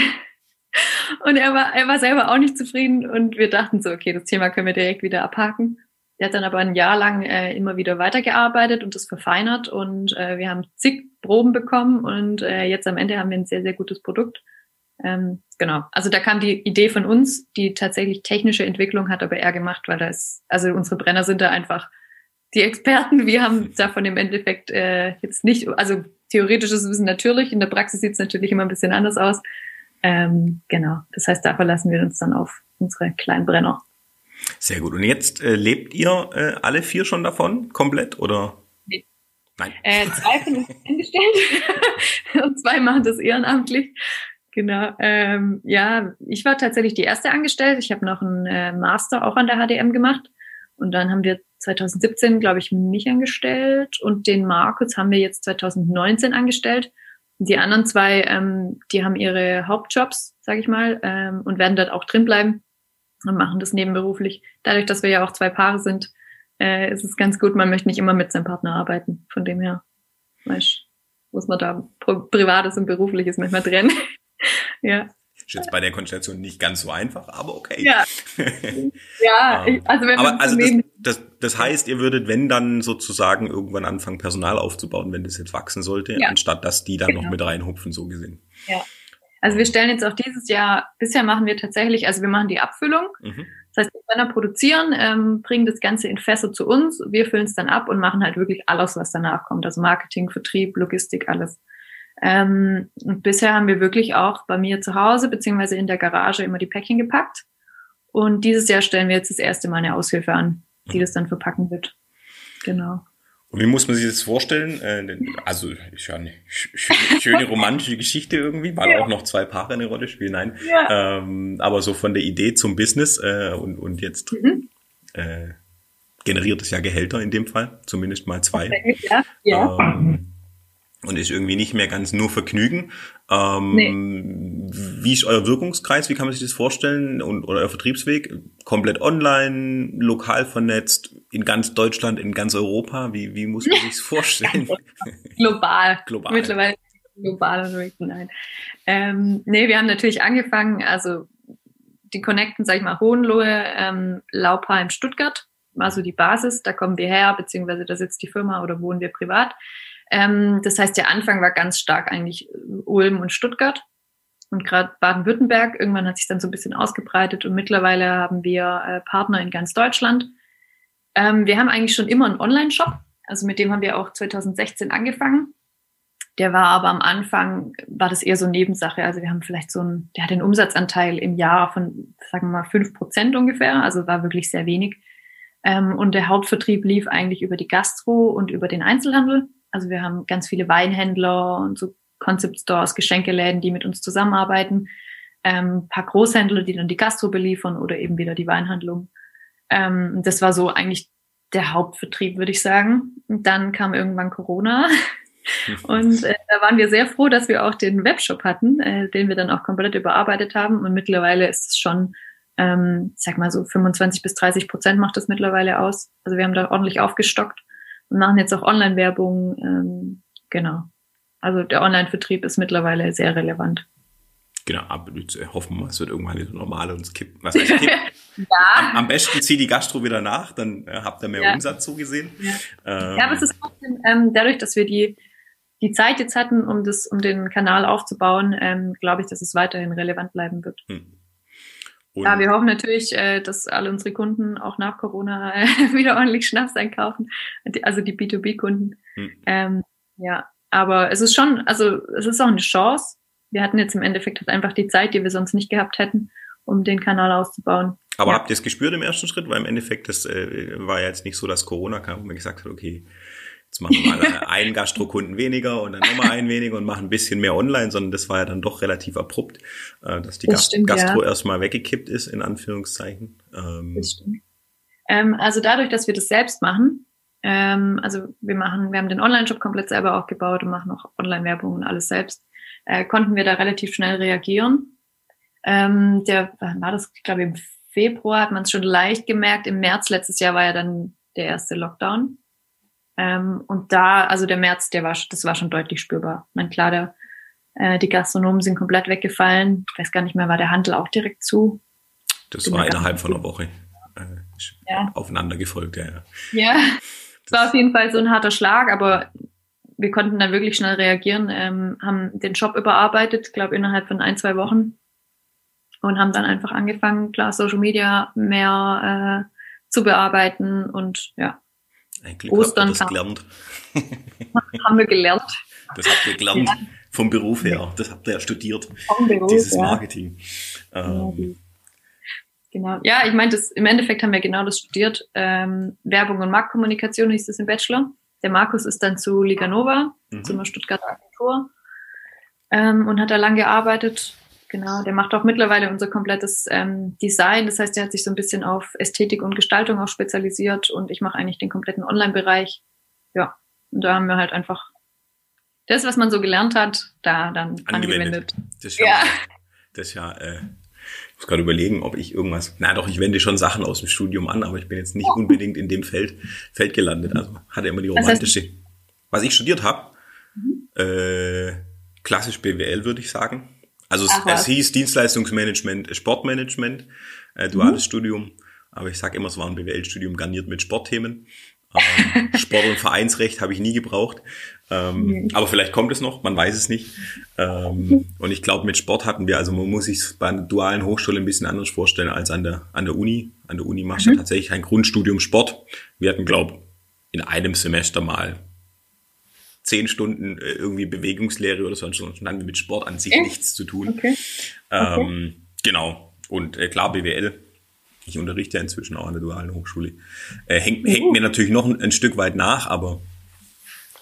Und er war, er war selber auch nicht zufrieden und wir dachten so, okay, das Thema können wir direkt wieder abhaken. Er hat dann aber ein Jahr lang äh, immer wieder weitergearbeitet und das verfeinert und äh, wir haben zig Proben bekommen und äh, jetzt am Ende haben wir ein sehr, sehr gutes Produkt. Ähm, genau. Also da kam die Idee von uns, die tatsächlich technische Entwicklung hat aber er gemacht, weil das, also unsere Brenner sind da einfach die Experten. Wir haben davon im Endeffekt äh, jetzt nicht, also theoretisches Wissen natürlich, in der Praxis sieht es natürlich immer ein bisschen anders aus. Ähm, genau, das heißt, da verlassen wir uns dann auf unsere kleinen Brenner. Sehr gut. Und jetzt äh, lebt ihr äh, alle vier schon davon komplett oder? Nee. Nein. Äh, zwei von uns eingestellt und zwei machen das ehrenamtlich. Genau. Ähm, ja, ich war tatsächlich die erste angestellt. Ich habe noch einen äh, Master auch an der HDM gemacht. Und dann haben wir 2017, glaube ich, mich angestellt und den Markus haben wir jetzt 2019 angestellt. Die anderen zwei, ähm, die haben ihre Hauptjobs, sage ich mal, ähm, und werden dort auch drin bleiben und machen das nebenberuflich. Dadurch, dass wir ja auch zwei Paare sind, äh, ist es ganz gut. Man möchte nicht immer mit seinem Partner arbeiten. Von dem her, weißt, muss man da Privates und Berufliches manchmal trennen. Ja. Ist jetzt bei der Konstellation nicht ganz so einfach, aber okay. Ja, ja ähm, also wenn aber also das, das, das heißt, ihr würdet, wenn dann sozusagen irgendwann anfangen, Personal aufzubauen, wenn das jetzt wachsen sollte, ja. anstatt dass die dann genau. noch mit reinhupfen, so gesehen. Ja. Also wir stellen jetzt auch dieses Jahr, bisher machen wir tatsächlich, also wir machen die Abfüllung. Mhm. Das heißt, die Brenner produzieren, ähm, bringen das Ganze in Fässer zu uns, wir füllen es dann ab und machen halt wirklich alles, was danach kommt. Also Marketing, Vertrieb, Logistik, alles. Ähm, und bisher haben wir wirklich auch bei mir zu Hause beziehungsweise in der Garage immer die Päckchen gepackt. Und dieses Jahr stellen wir jetzt das erste Mal eine Aushilfe an, die das dann verpacken wird. Genau. Und wie muss man sich das vorstellen? Äh, also ist ja eine schöne romantische Geschichte irgendwie, weil ja. auch noch zwei Paare eine Rolle spielen. Nein, ja. ähm, aber so von der Idee zum Business äh, und und jetzt mhm. äh, generiert es ja Gehälter in dem Fall, zumindest mal zwei. Ja. ja. Ähm, und ist irgendwie nicht mehr ganz nur Vergnügen. Ähm, nee. Wie ist euer Wirkungskreis? Wie kann man sich das vorstellen? Und oder euer Vertriebsweg? Komplett online, lokal vernetzt, in ganz Deutschland, in ganz Europa? Wie, wie muss man sich das vorstellen? global. global. Mittlerweile global unterwegs. Nein. Ähm, nee, wir haben natürlich angefangen, also die Connecten, sag ich mal, Hohenlohe, ähm, Laupheim, Stuttgart war so die Basis. Da kommen wir her, beziehungsweise da sitzt die Firma oder wohnen wir privat. Ähm, das heißt, der Anfang war ganz stark eigentlich Ulm und Stuttgart und gerade Baden-Württemberg. Irgendwann hat sich dann so ein bisschen ausgebreitet und mittlerweile haben wir äh, Partner in ganz Deutschland. Ähm, wir haben eigentlich schon immer einen Online-Shop. Also mit dem haben wir auch 2016 angefangen. Der war aber am Anfang, war das eher so Nebensache. Also wir haben vielleicht so einen, der hat den Umsatzanteil im Jahr von, sagen wir mal, fünf Prozent ungefähr. Also war wirklich sehr wenig. Ähm, und der Hauptvertrieb lief eigentlich über die Gastro und über den Einzelhandel. Also wir haben ganz viele Weinhändler und so Concept Stores, Geschenkeläden, die mit uns zusammenarbeiten. Ähm, paar Großhändler, die dann die Gastro beliefern oder eben wieder die Weinhandlung. Ähm, das war so eigentlich der Hauptvertrieb, würde ich sagen. Und dann kam irgendwann Corona. Und äh, da waren wir sehr froh, dass wir auch den Webshop hatten, äh, den wir dann auch komplett überarbeitet haben. Und mittlerweile ist es schon, ähm, sag mal so 25 bis 30 Prozent macht das mittlerweile aus. Also wir haben da ordentlich aufgestockt und machen jetzt auch Online-Werbung. Ähm, genau. Also der Online-Vertrieb ist mittlerweile sehr relevant. Genau, aber hoffen wir, es wird irgendwann wieder normal und es kippt. Was heißt kippt? ja. Am, am, besten zieht die Gastro wieder nach, dann äh, habt ihr mehr ja. Umsatz so gesehen. Ja. Ähm, ja, aber es ist trotzdem, ähm, dadurch, dass wir die, die Zeit jetzt hatten, um das, um den Kanal aufzubauen, ähm, glaube ich, dass es weiterhin relevant bleiben wird. Hm. Und ja, wir hoffen natürlich, äh, dass alle unsere Kunden auch nach Corona äh, wieder ordentlich Schnaps einkaufen, also die B2B-Kunden. Hm. Ähm, ja, aber es ist schon, also es ist auch eine Chance. Wir hatten jetzt im Endeffekt halt einfach die Zeit, die wir sonst nicht gehabt hätten, um den Kanal auszubauen. Aber ja. habt ihr es gespürt im ersten Schritt? Weil im Endeffekt, das äh, war ja jetzt nicht so, dass Corona kam und man gesagt hat, okay, Jetzt machen wir mal einen Gastrokunden weniger und dann nochmal einen weniger und machen ein bisschen mehr online, sondern das war ja dann doch relativ abrupt, äh, dass die das stimmt, Gastro ja. erstmal weggekippt ist, in Anführungszeichen. Ähm, das stimmt. Ähm, also dadurch, dass wir das selbst machen, ähm, also wir machen, wir haben den Online-Shop komplett selber aufgebaut und machen auch Online-Werbung und alles selbst, äh, konnten wir da relativ schnell reagieren. Ähm, der war das, ich glaube, im Februar hat man es schon leicht gemerkt. Im März letztes Jahr war ja dann der erste Lockdown. Ähm, und da, also der März, der war, das war schon deutlich spürbar. Ich meine, klar, der, äh, die Gastronomen sind komplett weggefallen. Ich weiß gar nicht mehr, war der Handel auch direkt zu? Das war innerhalb von einer Woche äh, ja. aufeinander gefolgt, ja. Ja, es war auf jeden Fall so ein harter Schlag, aber wir konnten dann wirklich schnell reagieren, ähm, haben den Job überarbeitet, glaube innerhalb von ein, zwei Wochen und haben dann einfach angefangen, klar, Social Media mehr äh, zu bearbeiten und ja, ein Glück Ostern habt ihr das gelernt. haben wir gelernt. Das habt ihr gelernt ja. vom Beruf her. Das habt ihr ja studiert. Vom Beruf, dieses ja. Marketing. Ähm. Genau. Ja, ich meine, im Endeffekt haben wir genau das studiert. Ähm, Werbung und Marktkommunikation hieß das im Bachelor. Der Markus ist dann zu Liganova, mhm. zu einer Stuttgarter Agentur ähm, und hat da lang gearbeitet Genau, der macht auch mittlerweile unser komplettes ähm, Design. Das heißt, er hat sich so ein bisschen auf Ästhetik und Gestaltung auch spezialisiert und ich mache eigentlich den kompletten Online-Bereich. Ja, und da haben wir halt einfach das, was man so gelernt hat, da dann angewendet. angewendet. Das ist ja, ja. Das ist ja äh, ich muss gerade überlegen, ob ich irgendwas. Na doch, ich wende schon Sachen aus dem Studium an, aber ich bin jetzt nicht unbedingt in dem Feld, Feld gelandet. Also hatte immer die romantische. Was, was ich studiert habe, mhm. äh, klassisch BWL, würde ich sagen. Also Ach, es, es, hieß Dienstleistungsmanagement, Sportmanagement, äh, duales mhm. Studium. Aber ich sage immer, es war ein BWL-Studium garniert mit Sportthemen. Ähm, Sport- und Vereinsrecht habe ich nie gebraucht. Ähm, mhm. Aber vielleicht kommt es noch, man weiß es nicht. Ähm, und ich glaube, mit Sport hatten wir, also man muss sich bei einer dualen Hochschule ein bisschen anders vorstellen als an der, an der Uni. An der Uni machst du mhm. tatsächlich ein Grundstudium Sport. Wir hatten, glaube in einem Semester mal zehn Stunden äh, irgendwie Bewegungslehre oder so, und dann mit Sport an sich Echt? nichts zu tun. Okay. Ähm, okay. Genau. Und äh, klar, BWL. Ich unterrichte ja inzwischen auch an der dualen Hochschule. Äh, hängt, uh. hängt mir natürlich noch ein, ein, Stück weit nach, aber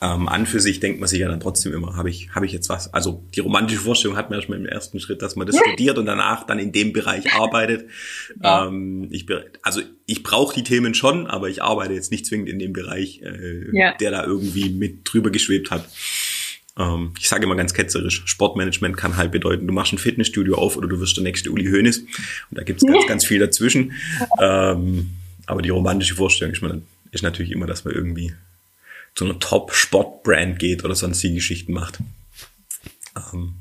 ähm, an für sich denkt man sich ja dann trotzdem immer, habe ich, habe ich jetzt was? Also die romantische Vorstellung hat man erstmal im ersten Schritt, dass man das studiert und danach dann in dem Bereich arbeitet. Ja. Ähm, ich, also ich brauche die Themen schon, aber ich arbeite jetzt nicht zwingend in dem Bereich, äh, ja. der da irgendwie mit drüber geschwebt hat. Ähm, ich sage immer ganz ketzerisch, Sportmanagement kann halt bedeuten, du machst ein Fitnessstudio auf oder du wirst der nächste Uli Hoeneß. Und da gibt's ganz, ganz viel dazwischen. Ähm, aber die romantische Vorstellung ist, man, ist natürlich immer, dass man irgendwie zu einer Top-Sport-Brand geht oder sonstige Geschichten macht. Ähm,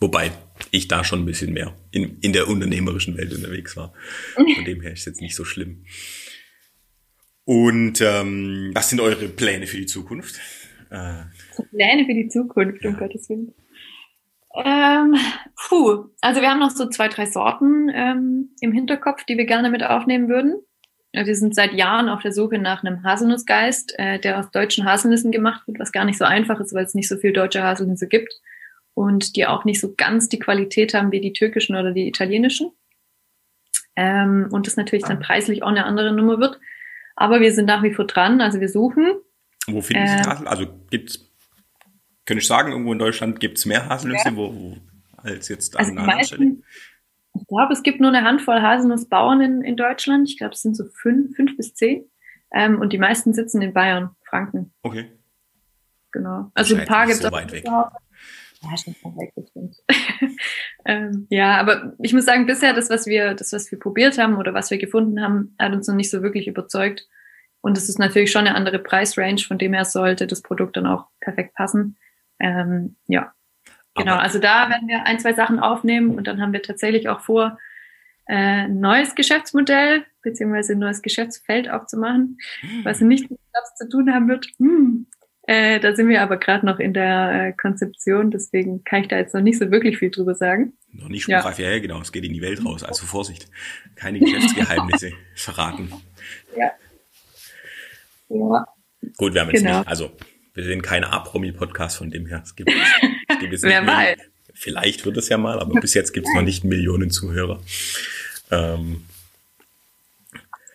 wobei ich da schon ein bisschen mehr in, in der unternehmerischen Welt unterwegs war. Von dem her ist es jetzt nicht so schlimm. Und ähm, was sind eure Pläne für die Zukunft? Äh, Pläne für die Zukunft, um Gottes Willen. Ähm, puh, also wir haben noch so zwei, drei Sorten ähm, im Hinterkopf, die wir gerne mit aufnehmen würden. Wir sind seit Jahren auf der Suche nach einem Haselnussgeist, äh, der aus deutschen Haselnüssen gemacht wird, was gar nicht so einfach ist, weil es nicht so viel deutsche Haselnüsse gibt und die auch nicht so ganz die Qualität haben wie die türkischen oder die italienischen. Ähm, und das natürlich dann preislich auch eine andere Nummer wird. Aber wir sind nach wie vor dran, also wir suchen. Wo finden Sie äh, Hasel? Also gibt's, könnte ich sagen, irgendwo in Deutschland gibt's mehr Haselnüsse, ja. wo, wo, als jetzt an also anderen Stelle? Ich glaube, es gibt nur eine Handvoll Haselnussbauern in, in Deutschland. Ich glaube, es sind so fünf, fünf bis zehn. Ähm, und die meisten sitzen in Bayern, Franken. Okay. Genau. Also ein paar gibt es. So weit weg. Ja, schon weg, bestimmt. ähm, ja, aber ich muss sagen, bisher das, was wir, das, was wir probiert haben oder was wir gefunden haben, hat uns noch nicht so wirklich überzeugt. Und es ist natürlich schon eine andere Preisrange, von dem her sollte das Produkt dann auch perfekt passen. Ähm, ja, Genau, also da werden wir ein, zwei Sachen aufnehmen und dann haben wir tatsächlich auch vor, äh, ein neues Geschäftsmodell beziehungsweise ein neues Geschäftsfeld aufzumachen, hm. was nicht mit Jobs zu tun haben wird. Hm. Äh, da sind wir aber gerade noch in der äh, Konzeption, deswegen kann ich da jetzt noch nicht so wirklich viel drüber sagen. Noch nicht spruchreif, ja. ja, genau, es geht in die Welt raus, also Vorsicht, keine Geschäftsgeheimnisse verraten. Ja. ja. Gut, wir haben jetzt genau. nicht, also wir sind kein A-Promi-Podcast von dem her. Es gibt, Wer weiß. Vielleicht wird es ja mal, aber bis jetzt gibt es noch nicht Millionen Zuhörer. Ähm,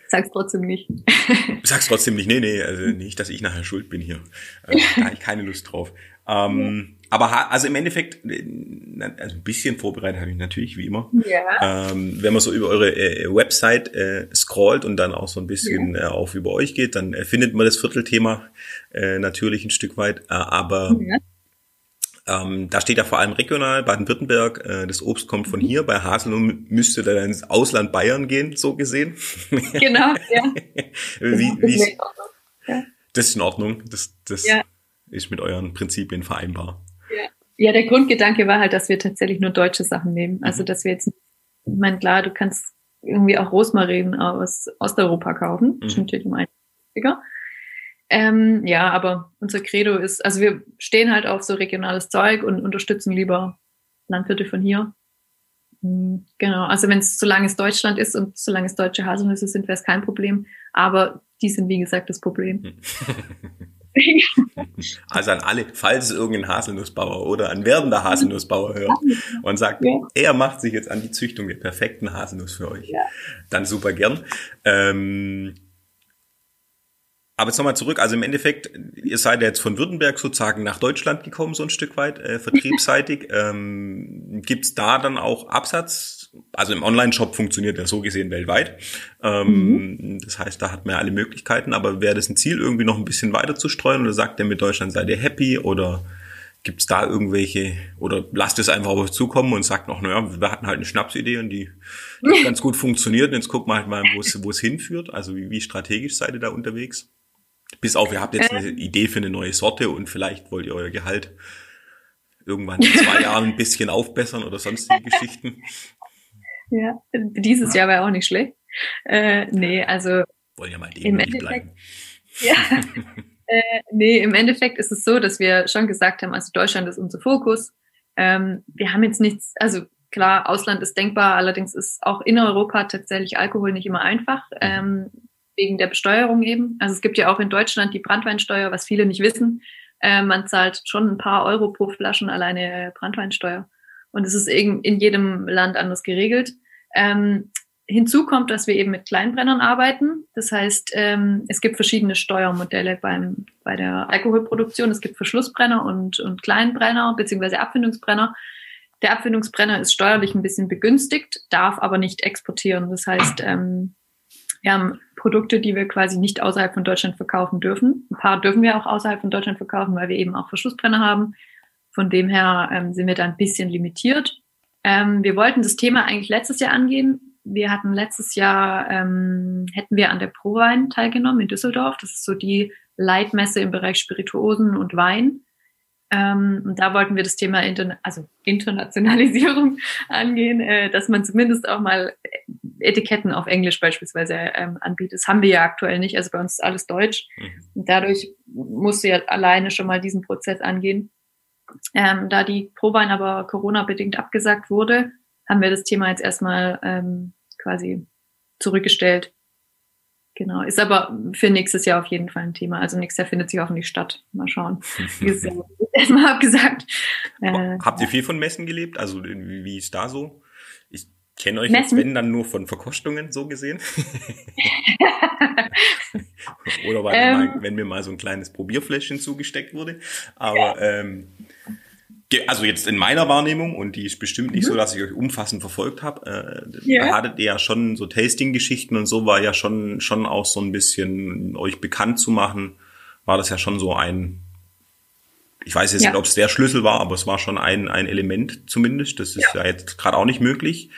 Sag's trotzdem nicht. Sag's trotzdem nicht. Nee, nee, also nicht, dass ich nachher schuld bin hier. Äh, da habe ich keine Lust drauf. Ähm, aber also im Endeffekt, äh, also ein bisschen vorbereitet habe ich natürlich, wie immer. Ja. Ähm, wenn man so über eure äh, Website äh, scrollt und dann auch so ein bisschen ja. äh, auf über euch geht, dann äh, findet man das Viertelthema äh, natürlich ein Stück weit. Äh, aber ja. Ähm, da steht ja vor allem regional, Baden-Württemberg, äh, das Obst kommt von mhm. hier, bei Haselnuss müsste dann ins Ausland Bayern gehen, so gesehen. Genau, ja. wie, wie, ja. Das ist in Ordnung, das, das ja. ist mit euren Prinzipien vereinbar. Ja. ja, der Grundgedanke war halt, dass wir tatsächlich nur deutsche Sachen nehmen. Also, mhm. dass wir jetzt, ich meine, klar, du kannst irgendwie auch Rosmarin aus Osteuropa kaufen, mhm. natürlich um ein ähm, ja, aber unser Credo ist, also wir stehen halt auf so regionales Zeug und unterstützen lieber Landwirte von hier. Hm, genau, also wenn es solange es Deutschland ist und solange es deutsche Haselnüsse sind, wäre es kein Problem. Aber die sind wie gesagt das Problem. also an alle, falls es irgendein Haselnussbauer oder ein werdender Haselnussbauer hört und sagt, ja. er macht sich jetzt an die Züchtung der perfekten Haselnuss für euch, ja. dann super gern. Ähm, aber jetzt nochmal zurück, also im Endeffekt, ihr seid ja jetzt von Württemberg sozusagen nach Deutschland gekommen, so ein Stück weit, äh, vertriebsseitig. ähm, Gibt es da dann auch Absatz? Also im Online-Shop funktioniert ja so gesehen weltweit. Ähm, mhm. Das heißt, da hat man ja alle Möglichkeiten, aber wäre das ein Ziel, irgendwie noch ein bisschen weiter zu streuen oder sagt ihr mit Deutschland seid ihr happy oder gibt es da irgendwelche, oder lasst es einfach auf euch zukommen und sagt noch, naja, wir hatten halt eine Schnapsidee und die, die ganz gut funktioniert und jetzt gucken wir halt mal, wo es wo es hinführt. Also wie, wie strategisch seid ihr da unterwegs? Bis auf, ihr habt jetzt eine Idee für eine neue Sorte und vielleicht wollt ihr euer Gehalt irgendwann in zwei Jahren ein bisschen aufbessern oder sonstige Geschichten. Ja, dieses Jahr wäre auch nicht schlecht. Äh, nee, also. Wollen ja mal demütig bleiben. Ja. äh, nee, im Endeffekt ist es so, dass wir schon gesagt haben, also Deutschland ist unser Fokus. Ähm, wir haben jetzt nichts, also klar, Ausland ist denkbar, allerdings ist auch in Europa tatsächlich Alkohol nicht immer einfach. Mhm. Ähm, wegen der Besteuerung eben. Also es gibt ja auch in Deutschland die Brandweinsteuer, was viele nicht wissen. Äh, man zahlt schon ein paar Euro pro Flaschen alleine Brandweinsteuer. Und es ist eben in jedem Land anders geregelt. Ähm, hinzu kommt, dass wir eben mit Kleinbrennern arbeiten. Das heißt, ähm, es gibt verschiedene Steuermodelle beim, bei der Alkoholproduktion. Es gibt Verschlussbrenner und, und Kleinbrenner beziehungsweise Abfindungsbrenner. Der Abfindungsbrenner ist steuerlich ein bisschen begünstigt, darf aber nicht exportieren. Das heißt, ähm, wir haben Produkte, die wir quasi nicht außerhalb von Deutschland verkaufen dürfen. Ein paar dürfen wir auch außerhalb von Deutschland verkaufen, weil wir eben auch Verschlussbrenner haben. Von dem her ähm, sind wir da ein bisschen limitiert. Ähm, wir wollten das Thema eigentlich letztes Jahr angehen. Wir hatten letztes Jahr, ähm, hätten wir an der ProWein teilgenommen in Düsseldorf. Das ist so die Leitmesse im Bereich Spirituosen und Wein. Ähm, und da wollten wir das Thema Interna also Internationalisierung angehen, äh, dass man zumindest auch mal Etiketten auf Englisch beispielsweise ähm, anbietet. Das haben wir ja aktuell nicht. Also bei uns ist alles Deutsch. Mhm. Und dadurch musst du ja alleine schon mal diesen Prozess angehen. Ähm, da die Probein aber Corona-bedingt abgesagt wurde, haben wir das Thema jetzt erstmal ähm, quasi zurückgestellt. Genau, ist aber für nächstes Jahr auf jeden Fall ein Thema. Also nächstes Jahr findet sich hoffentlich statt. Mal schauen. erstmal abgesagt. Äh, Habt ihr viel von Messen gelebt? Also wie ist da so? Ich kenne euch Messen? jetzt, wenn dann nur von Verkostungen so gesehen. Oder weil ähm, mal, wenn mir mal so ein kleines Probierfläschchen zugesteckt wurde. Aber ähm, also jetzt in meiner Wahrnehmung, und die ist bestimmt nicht mhm. so, dass ich euch umfassend verfolgt habe, äh, ja. hattet ihr ja schon so Tasting-Geschichten und so war ja schon, schon auch so ein bisschen euch bekannt zu machen, war das ja schon so ein, ich weiß jetzt ja. nicht, ob es der Schlüssel war, aber es war schon ein, ein Element zumindest. Das ist ja, ja jetzt gerade auch nicht möglich.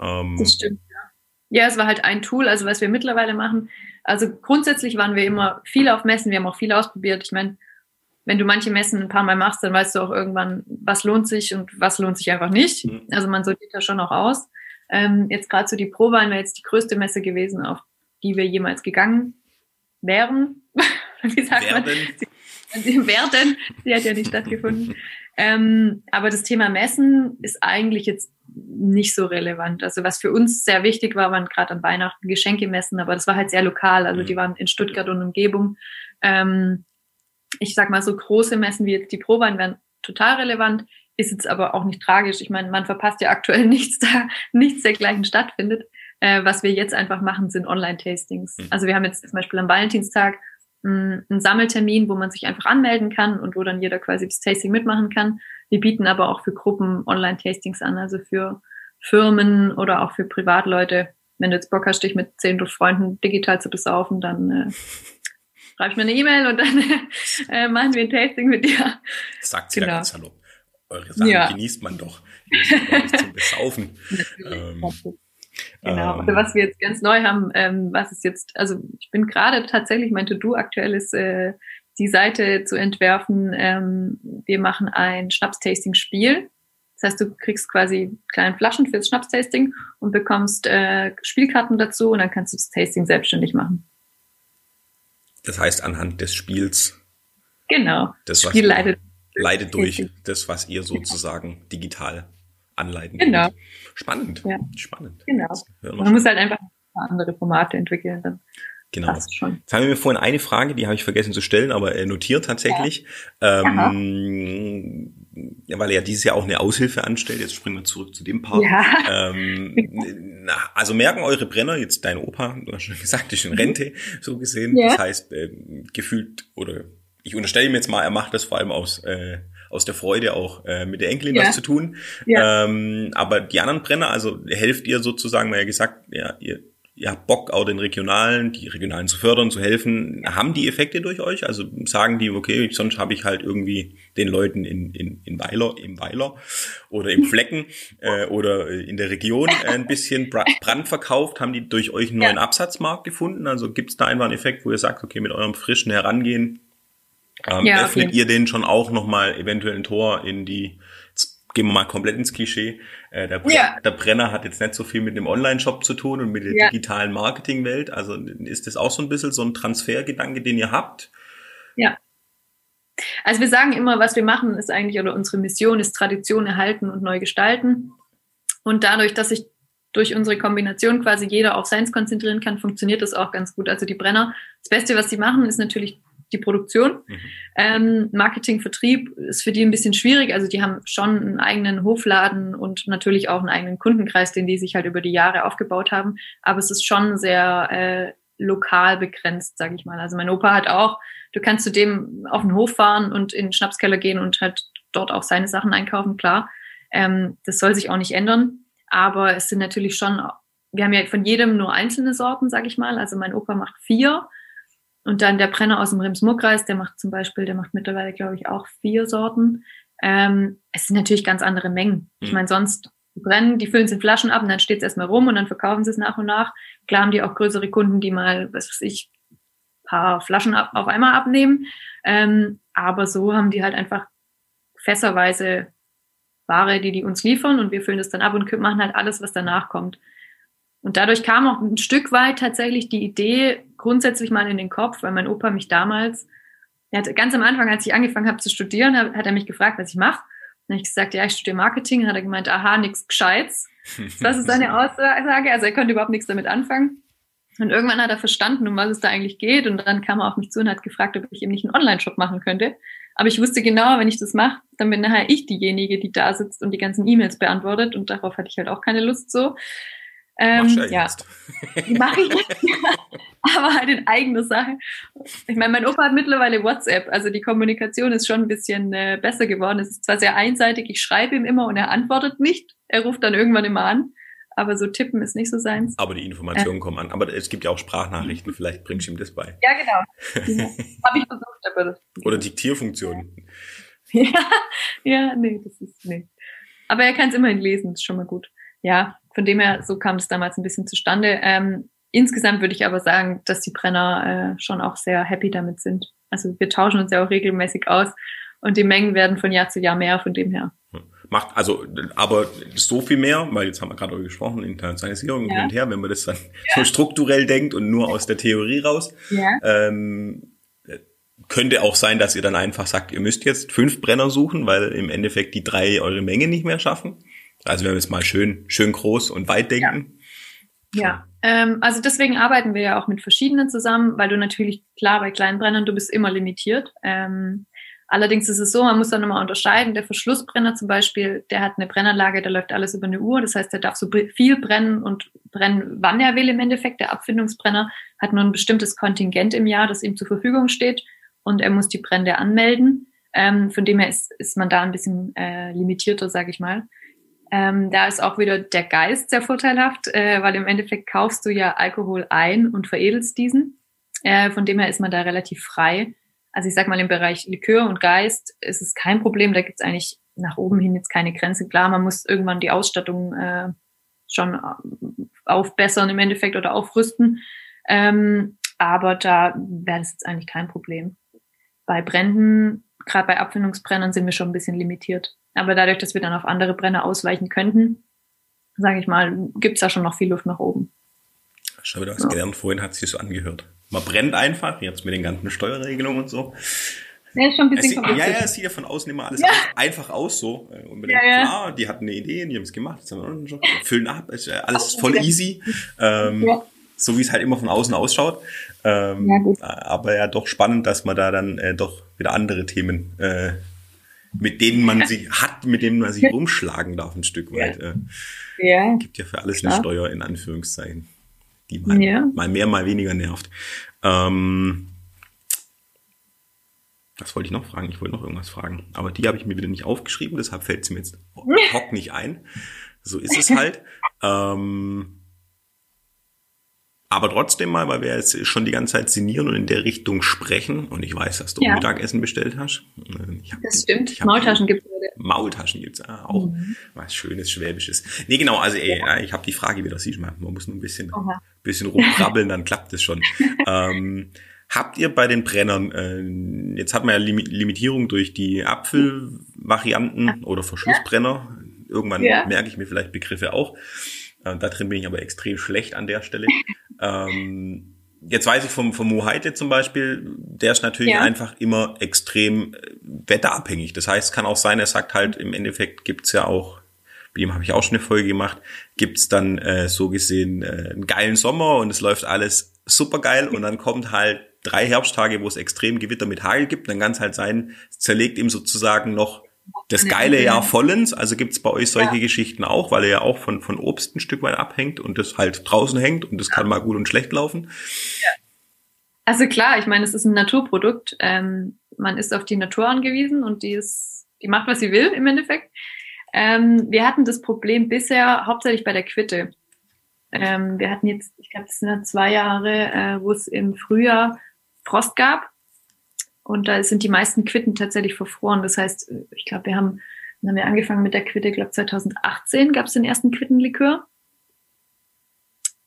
Ähm, das stimmt, ja. Ja, es war halt ein Tool, also was wir mittlerweile machen. Also grundsätzlich waren wir immer viel auf Messen, wir haben auch viel ausprobiert. Ich meine, wenn du manche Messen ein paar Mal machst, dann weißt du auch irgendwann, was lohnt sich und was lohnt sich einfach nicht. Mhm. Also man sortiert da schon auch aus. Ähm, jetzt gerade so die Prowein wäre jetzt die größte Messe gewesen, auf die wir jemals gegangen wären. Wie sagt werden. man? Sie, werden. Sie hat ja nicht stattgefunden. Ähm, aber das Thema Messen ist eigentlich jetzt nicht so relevant. Also was für uns sehr wichtig war, waren gerade an Weihnachten Geschenke messen, aber das war halt sehr lokal. Also die mhm. waren in Stuttgart und Umgebung. Ähm, ich sag mal, so große Messen wie jetzt die Probein wären total relevant, ist jetzt aber auch nicht tragisch. Ich meine, man verpasst ja aktuell nichts da, nichts dergleichen stattfindet. Äh, was wir jetzt einfach machen, sind Online-Tastings. Mhm. Also wir haben jetzt zum Beispiel am Valentinstag einen Sammeltermin, wo man sich einfach anmelden kann und wo dann jeder quasi das Tasting mitmachen kann. Wir bieten aber auch für Gruppen Online-Tastings an, also für Firmen oder auch für Privatleute. Wenn du jetzt Bock hast, dich mit zehn Freunden digital zu besaufen, dann äh, schreibe ich mir eine E-Mail und dann äh, machen wir ein Tasting mit dir. Sagt sie genau. ja ganz salopp. Eure Sachen ja. genießt man doch. Nicht zum Besaufen. ähm, genau. Ähm, was wir jetzt ganz neu haben, ähm, was ist jetzt, also ich bin gerade tatsächlich, mein To-Do aktuell ist, äh, die Seite zu entwerfen. Ähm, wir machen ein Schnaps-Tasting-Spiel. Das heißt, du kriegst quasi kleine Flaschen fürs Schnaps-Tasting und bekommst äh, Spielkarten dazu und dann kannst du das Tasting selbstständig machen. Das heißt, anhand des Spiels. Genau. Das Spiel leidet, leidet durch das, was ihr sozusagen digital anleiten Genau. Spannend. Ja. Spannend. Genau. Man muss halt einfach andere Formate entwickeln. Dann Genau. Jetzt haben wir mir vorhin eine Frage, die habe ich vergessen zu stellen, aber äh, notiert tatsächlich. Ja. Ähm, ja, weil er ja dieses Jahr auch eine Aushilfe anstellt. Jetzt springen wir zurück zu dem Part. Ja. Ähm, na, also merken eure Brenner, jetzt dein Opa, du hast schon gesagt, ist in mhm. Rente, so gesehen. Ja. Das heißt, äh, gefühlt, oder ich unterstelle ihm jetzt mal, er macht das vor allem aus, äh, aus der Freude auch äh, mit der Enkelin ja. was zu tun. Ja. Ähm, aber die anderen Brenner, also helft ihr sozusagen, weil er gesagt, ja, ihr ihr habt Bock, auch den Regionalen, die Regionalen zu fördern, zu helfen. Haben die Effekte durch euch? Also sagen die, okay, sonst habe ich halt irgendwie den Leuten in, in, in Weiler, im Weiler oder im Flecken äh, oder in der Region ein bisschen Brand verkauft. Haben die durch euch einen neuen ja. Absatzmarkt gefunden? Also gibt es da einfach einen Effekt, wo ihr sagt, okay, mit eurem frischen Herangehen ähm, ja, öffnet ihr den schon auch nochmal eventuell ein Tor in die gehen wir mal komplett ins Klischee. Äh, der, Brenner, ja. der, Brenner hat jetzt nicht so viel mit dem Online-Shop zu tun und mit der ja. digitalen Marketingwelt. Also ist das auch so ein bisschen so ein Transfergedanke, den ihr habt? Ja. Also wir sagen immer, was wir machen, ist eigentlich, oder unsere Mission ist Tradition erhalten und neu gestalten. Und dadurch, dass sich durch unsere Kombination quasi jeder auf Seins konzentrieren kann, funktioniert das auch ganz gut. Also die Brenner, das Beste, was sie machen, ist natürlich die Produktion. Mhm. Ähm, Marketing, Vertrieb ist für die ein bisschen schwierig. Also die haben schon einen eigenen Hofladen und natürlich auch einen eigenen Kundenkreis, den die sich halt über die Jahre aufgebaut haben. Aber es ist schon sehr äh, lokal begrenzt, sage ich mal. Also mein Opa hat auch, du kannst zu dem auf den Hof fahren und in den Schnapskeller gehen und halt dort auch seine Sachen einkaufen, klar. Ähm, das soll sich auch nicht ändern. Aber es sind natürlich schon, wir haben ja von jedem nur einzelne Sorten, sage ich mal. Also mein Opa macht vier. Und dann der Brenner aus dem Rems-Murr-Kreis, der macht zum Beispiel, der macht mittlerweile, glaube ich, auch vier Sorten. Ähm, es sind natürlich ganz andere Mengen. Ich hm. meine, sonst brennen, die füllen es in Flaschen ab und dann steht es erstmal rum und dann verkaufen sie es nach und nach. Klar haben die auch größere Kunden, die mal, was weiß ich, paar Flaschen ab, auf einmal abnehmen. Ähm, aber so haben die halt einfach fässerweise Ware, die die uns liefern und wir füllen das dann ab und machen halt alles, was danach kommt. Und dadurch kam auch ein Stück weit tatsächlich die Idee grundsätzlich mal in den Kopf, weil mein Opa mich damals, er hat ganz am Anfang, als ich angefangen habe zu studieren, hat, er mich gefragt, was ich mache. Dann habe ich gesagt, ja, ich studiere Marketing. Dann hat er gemeint, aha, nichts Gescheites. Das ist seine Aussage. Also er konnte überhaupt nichts damit anfangen. Und irgendwann hat er verstanden, um was es da eigentlich geht. Und dann kam er auf mich zu und hat gefragt, ob ich eben nicht einen Online-Shop machen könnte. Aber ich wusste genau, wenn ich das mache, dann bin nachher ich diejenige, die da sitzt und die ganzen E-Mails beantwortet. Und darauf hatte ich halt auch keine Lust so. Ähm, ja, ja. Die mache ich nicht, aber halt in eigener Sache. Ich meine, mein Opa hat mittlerweile WhatsApp, also die Kommunikation ist schon ein bisschen äh, besser geworden. Es ist zwar sehr einseitig, ich schreibe ihm immer und er antwortet nicht. Er ruft dann irgendwann immer an aber so tippen ist nicht so seins. Aber die Informationen äh. kommen an. Aber es gibt ja auch Sprachnachrichten, vielleicht bringst du ihm das bei. Ja, genau. Habe ich versucht, aber Oder Diktierfunktionen. ja, ja, nee, das ist, nee. Aber er kann es immerhin lesen, das ist schon mal gut. Ja, von dem her, so kam es damals ein bisschen zustande. Ähm, insgesamt würde ich aber sagen, dass die Brenner äh, schon auch sehr happy damit sind. Also wir tauschen uns ja auch regelmäßig aus und die Mengen werden von Jahr zu Jahr mehr, von dem her. Hm macht, also, aber so viel mehr, weil jetzt haben wir gerade darüber gesprochen, Internationalisierung ja. hin und her, wenn man das dann ja. so strukturell denkt und nur aus der Theorie raus, ja. ähm, könnte auch sein, dass ihr dann einfach sagt, ihr müsst jetzt fünf Brenner suchen, weil im Endeffekt die drei eure Menge nicht mehr schaffen. Also wenn wir jetzt mal schön, schön groß und weit denken. Ja, ja. Ähm, also deswegen arbeiten wir ja auch mit verschiedenen zusammen, weil du natürlich, klar, bei kleinen Brennern, du bist immer limitiert. Ähm, Allerdings ist es so, man muss dann nochmal unterscheiden. Der Verschlussbrenner zum Beispiel, der hat eine Brennanlage, da läuft alles über eine Uhr. Das heißt, der darf so viel brennen und brennen, wann er will im Endeffekt. Der Abfindungsbrenner hat nur ein bestimmtes Kontingent im Jahr, das ihm zur Verfügung steht und er muss die Brände anmelden. Ähm, von dem her ist, ist man da ein bisschen äh, limitierter, sage ich mal. Ähm, da ist auch wieder der Geist sehr vorteilhaft, äh, weil im Endeffekt kaufst du ja Alkohol ein und veredelst diesen. Äh, von dem her ist man da relativ frei also ich sag mal, im Bereich Likör und Geist ist es kein Problem. Da gibt es eigentlich nach oben hin jetzt keine Grenze. Klar, man muss irgendwann die Ausstattung äh, schon äh, aufbessern im Endeffekt oder aufrüsten. Ähm, aber da wäre das jetzt eigentlich kein Problem. Bei Bränden, gerade bei Abfindungsbrennern, sind wir schon ein bisschen limitiert. Aber dadurch, dass wir dann auf andere Brenner ausweichen könnten, sage ich mal, gibt es da schon noch viel Luft nach oben. Schau wieder was ja. gelernt. Vorhin hat sich so angehört. Man brennt einfach, jetzt mit den ganzen Steuerregelungen und so. Ja, ist schon ein bisschen sieht, ja, ja, es sieht ja von außen immer alles ja. einfach aus so. Äh, unbedingt ja, ja. klar, die hatten eine Idee, die haben es gemacht, füllen ab, ist alles voll easy. Ähm. So wie es halt immer von außen ausschaut. Ähm, ja, gut. Aber ja, doch spannend, dass man da dann äh, doch wieder andere Themen, äh, mit denen man sich hat, mit denen man sich rumschlagen darf, ein Stück weit. Äh, ja. Gibt ja für alles klar. eine Steuer in Anführungszeichen die mal, ja. mal mehr, mal weniger nervt. Ähm, was wollte ich noch fragen? Ich wollte noch irgendwas fragen. Aber die habe ich mir wieder nicht aufgeschrieben, deshalb fällt es mir jetzt hock nicht ein. So ist es halt. ähm, aber trotzdem mal, weil wir jetzt schon die ganze Zeit sinnieren und in der Richtung sprechen, und ich weiß, dass du ja. Mittagessen bestellt hast. Hab, das stimmt. Maultaschen gibt's heute. Maultaschen gibt's ah, auch. Mhm. Was schönes Schwäbisches. Nee, genau, also ey, ja. ich habe die Frage wieder, siehst mal, man muss nur ein bisschen, bisschen rumkrabbeln, dann klappt es schon. ähm, habt ihr bei den Brennern, äh, jetzt hat man ja Limitierung durch die Apfelvarianten oder Verschlussbrenner. Irgendwann ja. merke ich mir vielleicht Begriffe auch. Äh, da drin bin ich aber extrem schlecht an der Stelle. Ähm, jetzt weiß ich vom, vom Mohaite zum Beispiel, der ist natürlich ja. einfach immer extrem äh, wetterabhängig. Das heißt, kann auch sein, er sagt halt, im Endeffekt gibt's ja auch, mit dem habe ich auch schon eine Folge gemacht, gibt's dann äh, so gesehen äh, einen geilen Sommer und es läuft alles super geil und dann kommt halt drei Herbsttage, wo es extrem Gewitter mit Hagel gibt, dann kann es halt sein, es zerlegt ihm sozusagen noch das geile Jahr vollends. Also gibt's bei euch solche ja. Geschichten auch, weil ihr ja auch von, von Obst ein Stück weit abhängt und das halt draußen hängt und das kann mal gut und schlecht laufen. Ja. Also klar, ich meine, es ist ein Naturprodukt. Ähm, man ist auf die Natur angewiesen und die ist, die macht, was sie will im Endeffekt. Ähm, wir hatten das Problem bisher hauptsächlich bei der Quitte. Ähm, wir hatten jetzt, ich glaube, das sind ja zwei Jahre, äh, wo es im Frühjahr Frost gab. Und da sind die meisten Quitten tatsächlich verfroren. Das heißt, ich glaube, wir haben, dann haben wir angefangen mit der Quitte, ich glaube 2018 gab es den ersten Quittenlikör.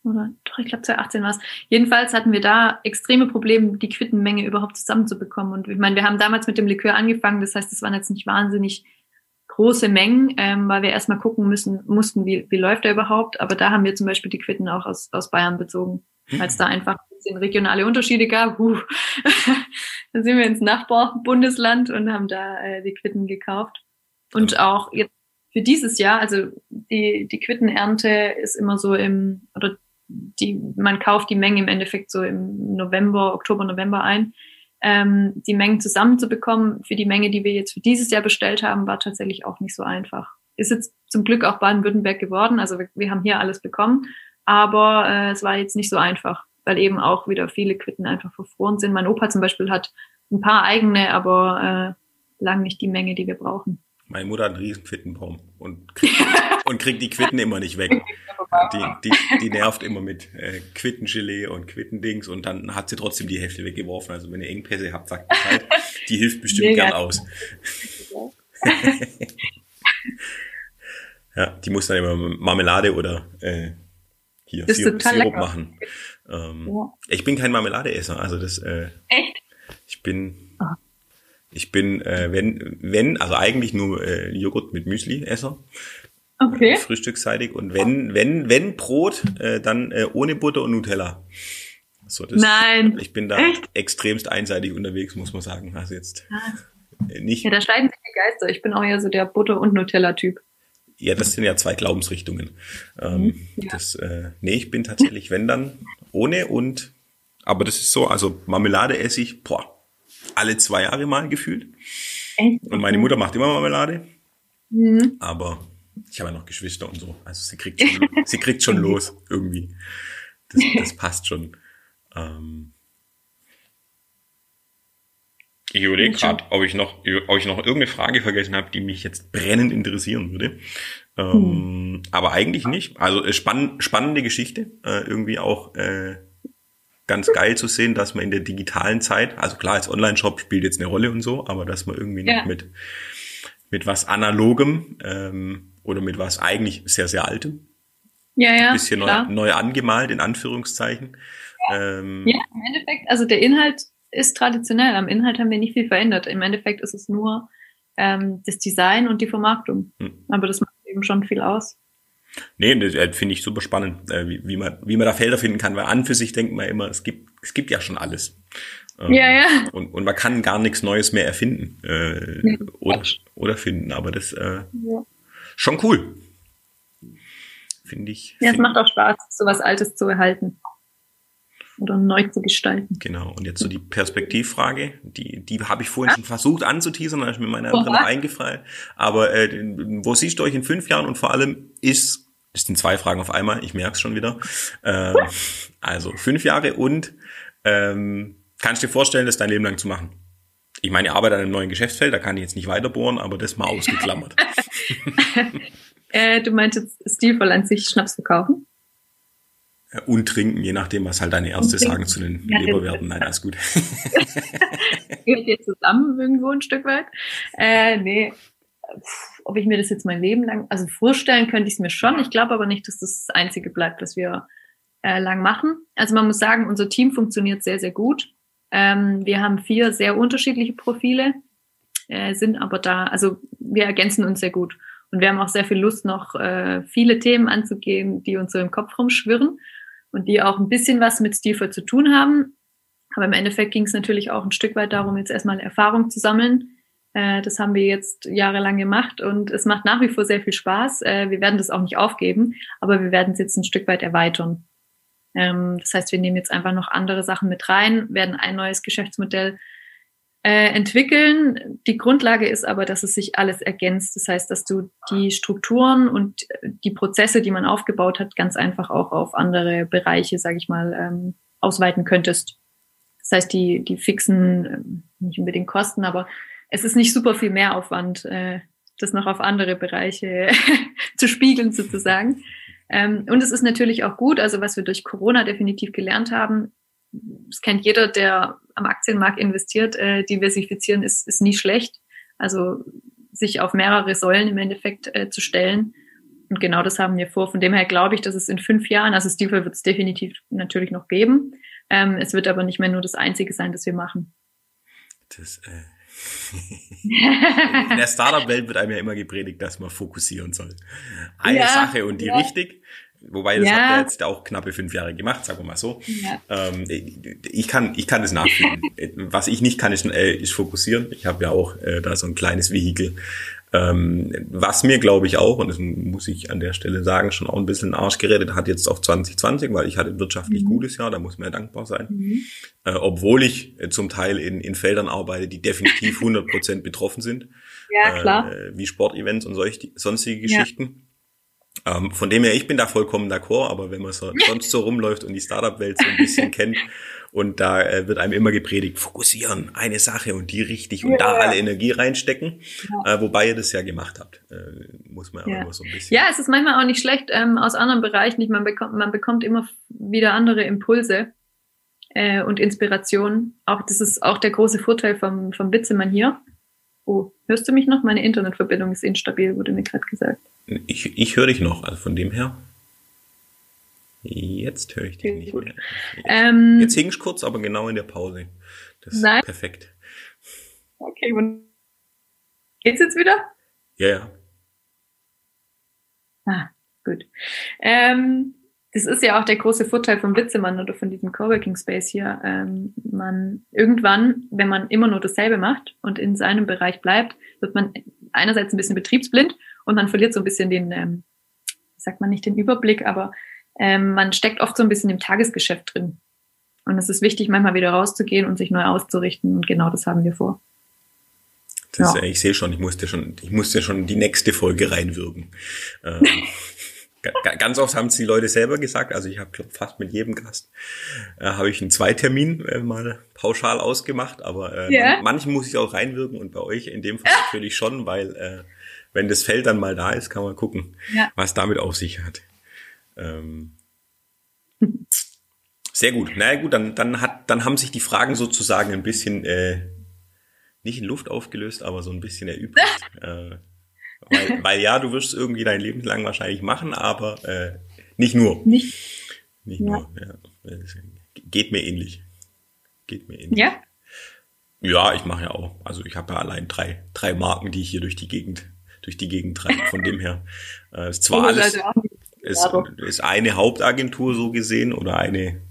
Oder doch, ich glaube 2018 war es. Jedenfalls hatten wir da extreme Probleme, die Quittenmenge überhaupt zusammenzubekommen. Und ich meine, wir haben damals mit dem Likör angefangen, das heißt, es waren jetzt nicht wahnsinnig große Mengen, ähm, weil wir erstmal gucken müssen, mussten, wie, wie läuft er überhaupt. Aber da haben wir zum Beispiel die Quitten auch aus, aus Bayern bezogen. Weil es da einfach ein bisschen regionale Unterschiede gab. Uh. dann sind wir ins Nachbarbundesland und haben da äh, die Quitten gekauft. Und auch jetzt für dieses Jahr, also die, die Quittenernte ist immer so im, oder die, man kauft die Menge im Endeffekt so im November, Oktober, November ein ähm, die Mengen zusammenzubekommen für die Menge, die wir jetzt für dieses Jahr bestellt haben, war tatsächlich auch nicht so einfach. Ist jetzt zum Glück auch Baden-Württemberg geworden, also wir, wir, haben hier alles bekommen, aber äh, es war jetzt nicht so einfach, weil eben auch wieder viele Quitten einfach verfroren sind. Mein Opa zum Beispiel hat ein paar eigene, aber äh, lang nicht die Menge, die wir brauchen. Meine Mutter hat einen riesen Quittenbaum und kriegt, und kriegt die Quitten immer nicht weg. Die, die, die nervt immer mit äh, Quittengelee und Quittendings und dann hat sie trotzdem die Hälfte weggeworfen. Also wenn ihr Engpässe habt, sagt Bescheid. Die hilft bestimmt Mega. gern aus. ja, die muss dann immer Marmelade oder äh, hier Sirup, Sirup machen. Ähm, ja. Ich bin kein Marmeladeesser, also das. Äh, Echt? Ich bin. Oh. Ich bin, äh, wenn, wenn, also eigentlich nur äh, Joghurt mit Müsli-Esser. Okay. Frühstücksseitig. Und wenn, wenn, wenn Brot, äh, dann äh, ohne Butter und Nutella. So, das, Nein. Ich bin da Echt? extremst einseitig unterwegs, muss man sagen. Also jetzt ah. nicht. Ja, da scheiden sich die Geister. Ich bin auch eher so der Butter- und Nutella-Typ. Ja, das sind ja zwei Glaubensrichtungen. Ähm, mhm, ja. Das, äh, nee, ich bin tatsächlich, wenn dann, ohne und, aber das ist so, also Marmelade esse ich, boah, alle zwei Jahre mal gefühlt. Echt? Und meine Mutter macht immer Marmelade. Mhm. Aber ich habe ja noch Geschwister und so. Also sie kriegt schon, sie kriegt schon los irgendwie. Das, das passt schon. Ähm ich überlege gerade, ob ich noch, ob ich noch irgendeine Frage vergessen habe, die mich jetzt brennend interessieren würde. Ähm, hm. Aber eigentlich nicht. Also äh, spann, spannende Geschichte. Äh, irgendwie auch äh, ganz geil zu sehen, dass man in der digitalen Zeit, also klar, als Online-Shop spielt jetzt eine Rolle und so, aber dass man irgendwie ja. noch mit, mit was Analogem ähm, oder mit was eigentlich sehr, sehr Altem, ja, ja, ein bisschen neu, neu, angemalt, in Anführungszeichen. Ja. Ähm, ja, im Endeffekt, also der Inhalt ist traditionell. Am Inhalt haben wir nicht viel verändert. Im Endeffekt ist es nur ähm, das Design und die Vermarktung. Hm. Aber das macht eben schon viel aus. Nee, das äh, finde ich super spannend, äh, wie, wie, man, wie man da Felder finden kann, weil an für sich denkt man immer, es gibt, es gibt ja schon alles. Ähm, ja, ja. Und, und man kann gar nichts Neues mehr erfinden äh, nee, oder, oder finden, aber das äh, ja. schon cool. Finde ich. Ja, es macht auch Spaß, so was Altes zu erhalten oder neu zu gestalten. Genau. Und jetzt so die Perspektivfrage, die, die habe ich vorhin ja? schon versucht anzuteasern, da ist mir meine andere noch eingefallen. Aber äh, wo siehst du euch in fünf Jahren und vor allem ist, das sind zwei Fragen auf einmal, ich merke es schon wieder. Äh, also fünf Jahre und ähm, kannst du dir vorstellen, das dein Leben lang zu machen? Ich meine, ich arbeite an einem neuen Geschäftsfeld, da kann ich jetzt nicht weiter bohren, aber das mal ausgeklammert. äh, du meintest stilvoll an sich Schnaps verkaufen? Und trinken, je nachdem, was halt deine Ärzte sagen zu den ja, Leberwerten. Nein, alles gut. Gehört ihr zusammen irgendwo ein Stück weit? Äh, nee, ob ich mir das jetzt mein Leben lang, also vorstellen könnte ich es mir schon. Ich glaube aber nicht, dass das das Einzige bleibt, was wir äh, lang machen. Also man muss sagen, unser Team funktioniert sehr, sehr gut. Ähm, wir haben vier sehr unterschiedliche Profile, äh, sind aber da, also wir ergänzen uns sehr gut. Und wir haben auch sehr viel Lust, noch äh, viele Themen anzugehen, die uns so im Kopf rumschwirren und die auch ein bisschen was mit Stilvoll zu tun haben. Aber im Endeffekt ging es natürlich auch ein Stück weit darum, jetzt erstmal Erfahrung zu sammeln. Äh, das haben wir jetzt jahrelang gemacht und es macht nach wie vor sehr viel Spaß. Äh, wir werden das auch nicht aufgeben, aber wir werden es jetzt ein Stück weit erweitern. Ähm, das heißt, wir nehmen jetzt einfach noch andere Sachen mit rein, werden ein neues Geschäftsmodell äh, entwickeln. Die Grundlage ist aber, dass es sich alles ergänzt. Das heißt, dass du die Strukturen und die Prozesse, die man aufgebaut hat, ganz einfach auch auf andere Bereiche, sage ich mal, ähm, ausweiten könntest. Das heißt, die, die fixen, ähm, nicht unbedingt Kosten, aber es ist nicht super viel Mehraufwand, äh, das noch auf andere Bereiche zu spiegeln sozusagen. Ähm, und es ist natürlich auch gut, also was wir durch Corona definitiv gelernt haben, das kennt jeder, der am Aktienmarkt investiert, äh, diversifizieren ist, ist nie schlecht. Also sich auf mehrere Säulen im Endeffekt äh, zu stellen. Und genau das haben wir vor. Von dem her glaube ich, dass es in fünf Jahren, also Stiefel wird es definitiv natürlich noch geben. Ähm, es wird aber nicht mehr nur das Einzige sein, das wir machen. Das, äh in der Startup-Welt wird einem ja immer gepredigt, dass man fokussieren soll. Eine ja, Sache und die ja. richtig. Wobei, das ja. habt ihr jetzt auch knappe fünf Jahre gemacht, sagen wir mal so. Ja. Ähm, ich, kann, ich kann das nachfühlen. Was ich nicht kann, ist, äh, ist fokussieren. Ich habe ja auch äh, da so ein kleines Vehikel. Ähm, was mir, glaube ich, auch, und das muss ich an der Stelle sagen, schon auch ein bisschen Arsch geredet hat jetzt auf 2020, weil ich hatte ein wirtschaftlich mhm. gutes Jahr, da muss man ja dankbar sein. Mhm. Äh, obwohl ich äh, zum Teil in, in Feldern arbeite, die definitiv 100 Prozent betroffen sind. Ja, klar. Äh, wie Sportevents und solch, sonstige Geschichten. Ja. Ähm, von dem her, ich bin da vollkommen d'accord, aber wenn man so, sonst so rumläuft und die Startup-Welt so ein bisschen kennt, und da äh, wird einem immer gepredigt, fokussieren, eine Sache und die richtig und ja, da alle Energie reinstecken. Ja. Äh, wobei ihr das ja gemacht habt. Äh, muss man ja. immer so ein bisschen. Ja, es ist manchmal auch nicht schlecht ähm, aus anderen Bereichen. Ich, man, bekommt, man bekommt immer wieder andere Impulse äh, und Inspirationen. Auch das ist auch der große Vorteil vom, vom Witzemann hier. Oh, hörst du mich noch? Meine Internetverbindung ist instabil, wurde mir gerade gesagt. Ich, ich höre dich noch, also von dem her. Jetzt höre ich dich nicht mehr. Jetzt, ähm, jetzt hing ich kurz, aber genau in der Pause. Das ist nein. perfekt. Okay, und geht's jetzt wieder? Ja, ja. Ah, gut. Ähm, das ist ja auch der große Vorteil vom Witzemann oder von diesem Coworking Space hier. Ähm, man irgendwann, wenn man immer nur dasselbe macht und in seinem Bereich bleibt, wird man einerseits ein bisschen betriebsblind und man verliert so ein bisschen den, ähm, sagt man nicht den Überblick, aber ähm, man steckt oft so ein bisschen im Tagesgeschäft drin. Und es ist wichtig, manchmal wieder rauszugehen und sich neu auszurichten. Und genau das haben wir vor. Das, ja. Ich sehe schon, ich musste schon, ich musste schon die nächste Folge reinwirken. Ähm, ganz oft haben es die Leute selber gesagt. Also ich habe fast mit jedem Gast äh, habe ich einen Zweitermin äh, mal pauschal ausgemacht, aber äh, yeah. manchen muss ich auch reinwirken und bei euch in dem Fall natürlich schon, weil äh, wenn das Feld dann mal da ist, kann man gucken, ja. was damit auf sich hat. Ähm, sehr gut. Na naja, gut, dann, dann, hat, dann haben sich die Fragen sozusagen ein bisschen äh, nicht in Luft aufgelöst, aber so ein bisschen erübrigt. äh, weil, weil ja, du wirst irgendwie dein Leben lang wahrscheinlich machen, aber äh, nicht nur. Nicht, nicht ja. nur. Ja. Geht mir ähnlich. Geht mir ähnlich. Ja. Ja, ich mache ja auch. Also ich habe ja allein drei, drei Marken, die ich hier durch die Gegend, durch die Gegend treibe. Von dem her äh, ist zwar alles, ist, ist eine Hauptagentur so gesehen oder eine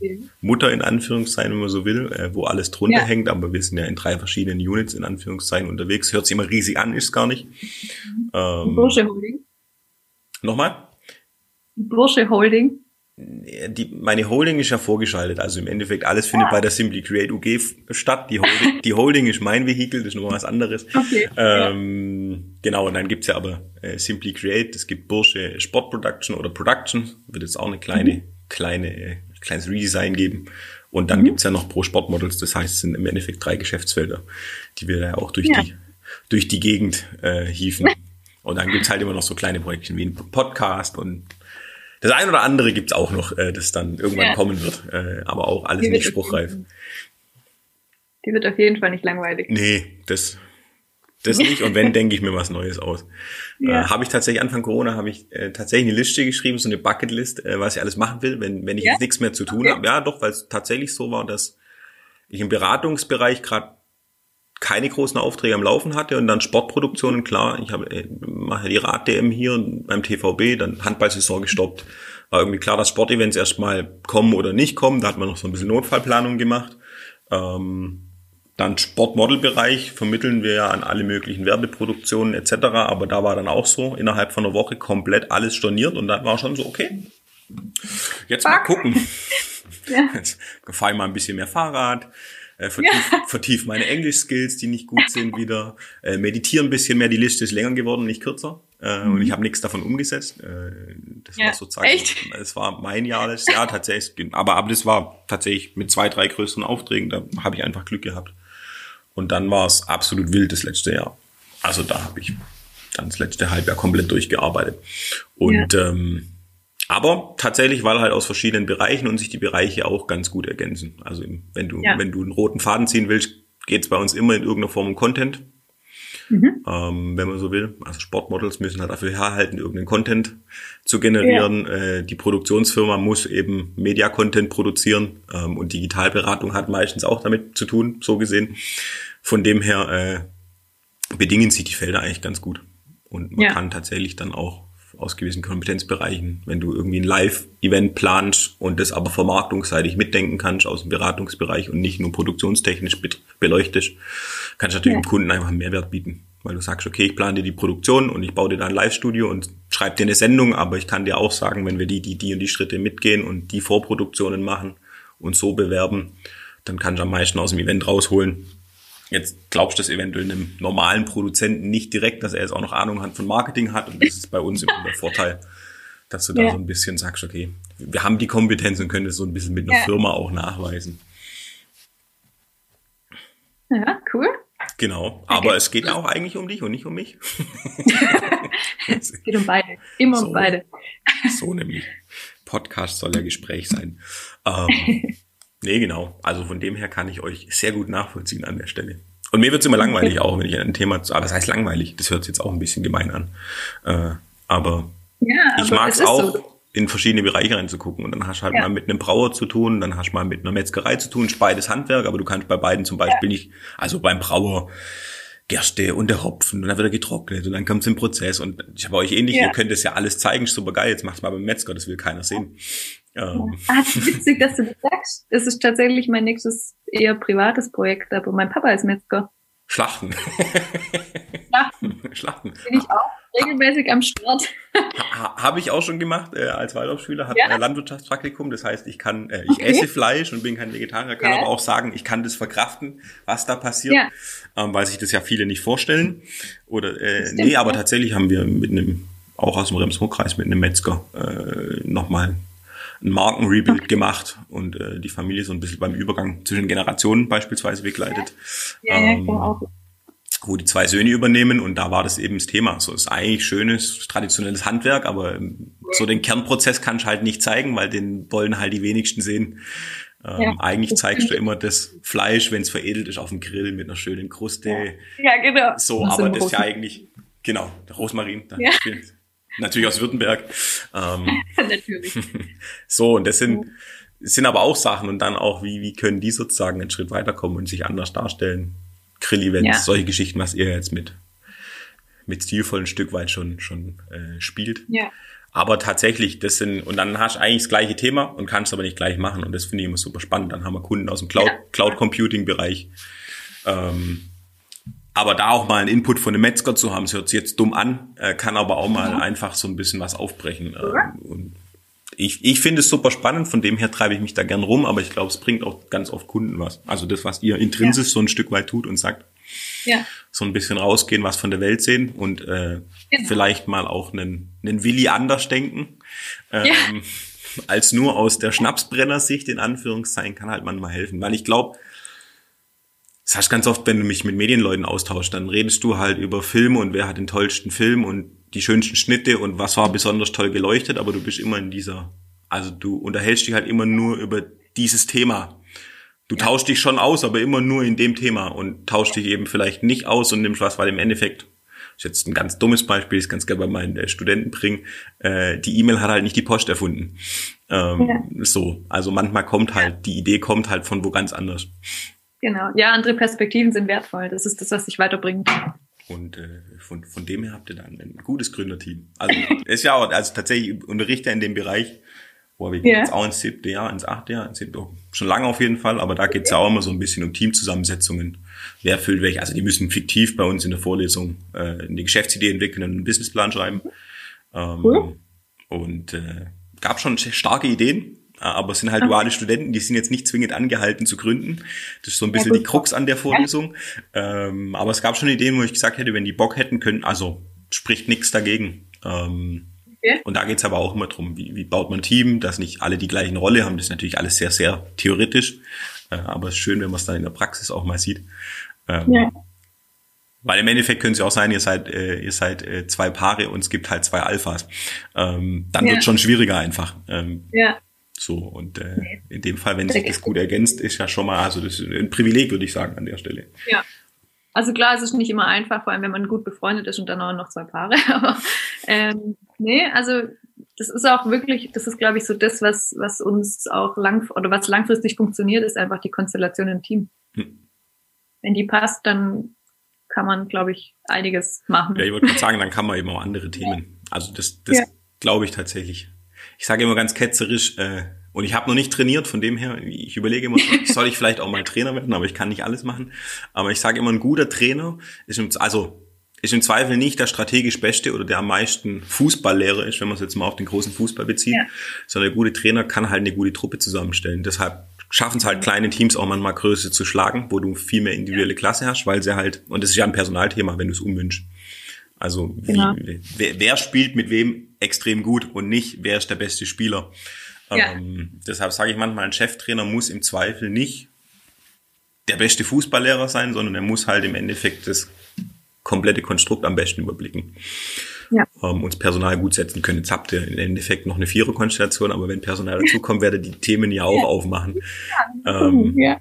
Mutter in Anführungszeichen, wenn man so will, äh, wo alles drunter ja. hängt, aber wir sind ja in drei verschiedenen Units in Anführungszeichen unterwegs. Hört sich immer riesig an, ist gar nicht. Ähm, Bursche Holding. Nochmal? Bursche Holding. Die, meine Holding ist ja vorgeschaltet, also im Endeffekt alles findet ah. bei der Simply Create UG statt. Die Holding, die Holding ist mein Vehikel, das ist noch was anderes. Okay. Ähm, ja. Genau, und dann gibt's ja aber äh, Simply Create, es gibt Bursche Sport Production oder Production, wird jetzt auch eine kleine, mhm. kleine, äh, kleines Redesign geben. Und dann mhm. gibt's ja noch Pro Sportmodels, das heißt, es sind im Endeffekt drei Geschäftsfelder, die wir ja auch durch ja. die durch die Gegend äh, hieven. Und dann gibt's halt immer noch so kleine Projekte wie ein Podcast und das eine oder andere gibt's auch noch, äh, das dann irgendwann ja. kommen wird. Äh, aber auch alles nicht spruchreif. Die wird auf jeden Fall nicht langweilig. Nee, das, das nicht. Und wenn, denke ich mir was Neues aus. Ja. Äh, habe ich tatsächlich Anfang Corona habe ich äh, tatsächlich eine Liste geschrieben, so eine Bucketlist, äh, was ich alles machen will, wenn, wenn ich ja? jetzt nichts mehr zu tun okay. habe. Ja, doch, weil es tatsächlich so war, dass ich im Beratungsbereich gerade keine großen Aufträge am Laufen hatte und dann Sportproduktionen, klar, ich habe äh, mache die Rad-DM hier beim TVB, dann Handballsaison gestoppt. War irgendwie klar, dass Sportevents erstmal kommen oder nicht kommen. Da hat man noch so ein bisschen Notfallplanung gemacht. Ähm, dann Sportmodelbereich vermitteln wir ja an alle möglichen Werbeproduktionen etc. Aber da war dann auch so innerhalb von einer Woche komplett alles storniert und dann war schon so, okay, Jetzt Fuck. mal gucken. ja. Jetzt fahre ich mal ein bisschen mehr Fahrrad, äh, vertief, ja. vertief meine Englisch-Skills, die nicht gut sind, wieder. Äh, meditieren ein bisschen mehr, die Liste ist länger geworden, nicht kürzer. Äh, mhm. Und ich habe nichts davon umgesetzt. Äh, das ja. war sozusagen, Echt? es war mein Jahr Jahr tatsächlich. Aber, aber das war tatsächlich mit zwei, drei größeren Aufträgen, da habe ich einfach Glück gehabt. Und dann war es absolut wild das letzte Jahr. Also da habe ich dann das letzte Halbjahr komplett durchgearbeitet. Und ja. ähm, aber tatsächlich, weil halt aus verschiedenen Bereichen und sich die Bereiche auch ganz gut ergänzen. Also wenn du, ja. wenn du einen roten Faden ziehen willst, geht's bei uns immer in irgendeiner Form um Content. Mhm. Ähm, wenn man so will. Also Sportmodels müssen halt dafür herhalten, irgendeinen Content zu generieren. Ja. Äh, die Produktionsfirma muss eben Media-Content produzieren ähm, und Digitalberatung hat meistens auch damit zu tun, so gesehen. Von dem her äh, bedingen sich die Felder eigentlich ganz gut. Und man ja. kann tatsächlich dann auch aus gewissen Kompetenzbereichen, wenn du irgendwie ein Live-Event planst und das aber vermarktungsseitig mitdenken kannst aus dem Beratungsbereich und nicht nur produktionstechnisch beleuchtest, kannst du natürlich ja. dem Kunden einfach einen Mehrwert bieten. Weil du sagst, okay, ich plane dir die Produktion und ich baue dir da ein Live-Studio und schreibe dir eine Sendung, aber ich kann dir auch sagen, wenn wir die, die, die und die Schritte mitgehen und die Vorproduktionen machen und so bewerben, dann kannst du am meisten aus dem Event rausholen Jetzt glaubst du das eventuell einem normalen Produzenten nicht direkt, dass er jetzt auch noch Ahnung hat von Marketing hat. Und das ist bei uns immer der Vorteil, dass du da ja. so ein bisschen sagst, okay, wir haben die Kompetenz und können das so ein bisschen mit einer ja. Firma auch nachweisen. Ja, cool. Genau, aber okay. es geht auch eigentlich um dich und nicht um mich. es geht um beide, immer so, um beide. so nämlich. Podcast soll ja Gespräch sein. Ähm, Nee, genau. Also von dem her kann ich euch sehr gut nachvollziehen an der Stelle. Und mir wird's immer langweilig auch, wenn ich ein Thema, aber das heißt langweilig, das hört sich jetzt auch ein bisschen gemein an. Äh, aber ja, ich mag es auch, so. in verschiedene Bereiche reinzugucken. Und dann hast du halt ja. mal mit einem Brauer zu tun, dann hast du mal mit einer Metzgerei zu tun, beides Handwerk, aber du kannst bei beiden zum Beispiel ja. nicht, also beim Brauer Gerste und der Hopfen und dann wird er getrocknet und dann kommt es im Prozess und ich habe euch ähnlich, ihr könnt das ja alles zeigen, super geil, jetzt macht's mal beim Metzger, das will keiner sehen. Ähm. Ah, witzig, dass du das sagst. Das ist tatsächlich mein nächstes eher privates Projekt, aber mein Papa ist Metzger. Schlachten. Schlachten. Schlachten. Bin ich auch regelmäßig am Start. Ha, Habe ich auch schon gemacht äh, als Waldorfschüler, hatte ja. ein Landwirtschaftspraktikum. Das heißt, ich kann, äh, ich okay. esse Fleisch und bin kein Vegetarier, kann ja. aber auch sagen, ich kann das verkraften, was da passiert, ja. ähm, weil sich das ja viele nicht vorstellen. Oder äh, Stimmt, nee, aber tatsächlich haben wir mit einem auch aus dem Remsruck-Kreis mit einem Metzger äh, nochmal ein Markenrebuild okay. gemacht und äh, die Familie so ein bisschen beim Übergang zwischen Generationen beispielsweise begleitet. Ja, ähm, ja, auch. Wo die zwei Söhne übernehmen und da war das eben das Thema. So ist eigentlich schönes, traditionelles Handwerk, aber ähm, so den Kernprozess kannst du halt nicht zeigen, weil den wollen halt die wenigsten sehen. Ähm, ja, eigentlich zeigst du immer das Fleisch, wenn es veredelt ist, auf dem Grill mit einer schönen Kruste. Ja, genau. So, aber das ist ja eigentlich, genau, der Rosmarin. Ja. Natürlich aus Württemberg. Ähm, Natürlich. so, und das sind, sind aber auch Sachen und dann auch, wie, wie können die sozusagen einen Schritt weiterkommen und sich anders darstellen. Grill-Events, ja. solche Geschichten, was ihr jetzt mit, mit stilvollen Stück weit schon, schon äh, spielt. Ja. Aber tatsächlich, das sind, und dann hast du eigentlich das gleiche Thema und kannst aber nicht gleich machen. Und das finde ich immer super spannend. Dann haben wir Kunden aus dem Cloud, ja. Cloud Computing Bereich, ähm, aber da auch mal einen Input von einem Metzger zu haben, das hört sich jetzt dumm an, äh, kann aber auch mal mhm. einfach so ein bisschen was aufbrechen. Äh, und ich, ich finde es super spannend, von dem her treibe ich mich da gern rum, aber ich glaube, es bringt auch ganz oft Kunden was. Also das, was ihr intrinsisch ja. so ein Stück weit tut und sagt, ja. so ein bisschen rausgehen, was von der Welt sehen und äh, genau. vielleicht mal auch einen, einen Willi anders denken. Ähm, ja. Als nur aus der Schnapsbrenner-Sicht in Anführungszeichen kann halt manchmal helfen. Weil ich glaube, das heißt ganz oft, wenn du mich mit Medienleuten austauschst, dann redest du halt über Filme und wer hat den tollsten Film und die schönsten Schnitte und was war besonders toll geleuchtet, aber du bist immer in dieser, also du unterhältst dich halt immer nur über dieses Thema. Du ja. tauschst dich schon aus, aber immer nur in dem Thema und tauschst dich eben vielleicht nicht aus und nimmst was, weil im Endeffekt, ist jetzt ein ganz dummes Beispiel, ich kann es gerne bei meinen äh, Studenten bringen, äh, die E-Mail hat halt nicht die Post erfunden. Ähm, ja. So, also manchmal kommt halt, die Idee kommt halt von wo ganz anders. Genau. Ja, andere Perspektiven sind wertvoll. Das ist das, was dich weiterbringt. Und äh, von, von dem her habt ihr dann ein gutes Gründerteam. Also ist ja auch, also tatsächlich unterrichte in dem Bereich, wo wir yeah. jetzt auch ins siebte Jahr, ins achte Jahr, ins siebte, schon lange auf jeden Fall, aber da geht's ja auch immer so ein bisschen um Teamzusammensetzungen. Wer füllt welche? Also die müssen fiktiv bei uns in der Vorlesung äh, eine Geschäftsidee entwickeln und einen Businessplan schreiben. Ähm, cool. Und äh, gab schon starke Ideen, aber es sind halt duale Studenten, die sind jetzt nicht zwingend angehalten zu gründen. Das ist so ein bisschen ja, die Krux an der Vorlesung. Ja. Ähm, aber es gab schon Ideen, wo ich gesagt hätte, wenn die Bock hätten können, also spricht nichts dagegen. Ähm, okay. Und da geht's aber auch immer drum, wie, wie baut man ein Team, dass nicht alle die gleichen Rolle haben. Das ist natürlich alles sehr, sehr theoretisch. Äh, aber es ist schön, wenn man es dann in der Praxis auch mal sieht. Ähm, ja. Weil im Endeffekt können es ja auch sein, ihr seid, äh, ihr seid äh, zwei Paare und es gibt halt zwei Alphas. Ähm, dann ja. wird schon schwieriger einfach. Ähm, ja. So, und äh, nee. in dem Fall, wenn sich das gut ergänzt, ist ja schon mal, also das ist ein Privileg, würde ich sagen, an der Stelle. Ja. Also klar, es ist nicht immer einfach, vor allem wenn man gut befreundet ist und dann auch noch zwei Paare. Aber ähm, nee, also das ist auch wirklich, das ist, glaube ich, so das, was, was uns auch lang oder was langfristig funktioniert, ist einfach die Konstellation im Team. Hm. Wenn die passt, dann kann man, glaube ich, einiges machen. Ja, ich würde sagen, dann kann man eben auch andere Themen. Also das, das ja. glaube ich tatsächlich. Ich sage immer ganz ketzerisch, äh, und ich habe noch nicht trainiert, von dem her, ich überlege immer, soll ich vielleicht auch mal Trainer werden, aber ich kann nicht alles machen. Aber ich sage immer, ein guter Trainer ist, im, also ist im Zweifel nicht der strategisch Beste oder der am meisten Fußballlehrer ist, wenn man es jetzt mal auf den großen Fußball bezieht, ja. sondern der gute Trainer kann halt eine gute Truppe zusammenstellen. Deshalb schaffen es halt kleine Teams auch manchmal Größe zu schlagen, wo du viel mehr individuelle Klasse hast, weil sie halt, und das ist ja ein Personalthema, wenn du es umwünschst. Also genau. wie, wer, wer, spielt mit wem extrem gut und nicht, wer ist der beste Spieler. Ja. Ähm, deshalb sage ich manchmal, ein Cheftrainer muss im Zweifel nicht der beste Fußballlehrer sein, sondern er muss halt im Endeffekt das komplette Konstrukt am besten überblicken ja. ähm, uns Personal gut setzen können. Jetzt habt ihr im Endeffekt noch eine Viererkonstellation, aber wenn Personal dazukommt, werdet die Themen ja auch ja. aufmachen. Ähm, ja.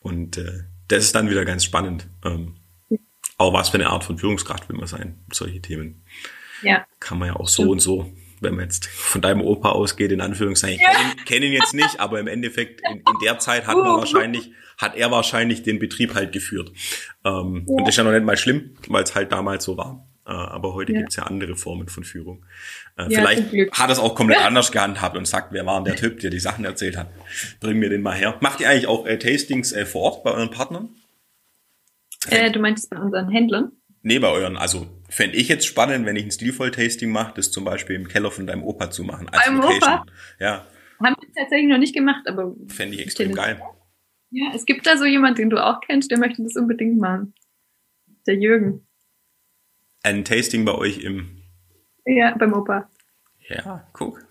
Und äh, das ist dann wieder ganz spannend. Ähm, auch was für eine Art von Führungskraft will man sein, solche Themen. Ja. Kann man ja auch so und so, wenn man jetzt von deinem Opa ausgeht, in Anführungszeichen, ich kenne ihn, kenn ihn jetzt nicht, aber im Endeffekt in, in der Zeit hat man wahrscheinlich, hat er wahrscheinlich den Betrieb halt geführt. Ähm, ja. Und das ist ja noch nicht mal schlimm, weil es halt damals so war. Äh, aber heute ja. gibt's ja andere Formen von Führung. Äh, ja, vielleicht hat es auch komplett anders gehandhabt und sagt, wer war denn der Typ, der die Sachen erzählt hat? Bring mir den mal her. Macht ihr eigentlich auch äh, Tastings äh, vor Ort bei euren Partnern? Äh, du meinst bei unseren Händlern? Nee, bei euren, also fände ich jetzt spannend, wenn ich ein Stilvoll-Tasting mache, das zum Beispiel im Keller von deinem Opa zu machen. Als Beim Location. Opa? Ja. Haben wir tatsächlich noch nicht gemacht, aber. Fände ich extrem geil. Ja, es gibt da so jemand, den du auch kennst, der möchte das unbedingt machen. Der Jürgen ein Tasting bei euch im. Ja, beim Opa. Ja, guck.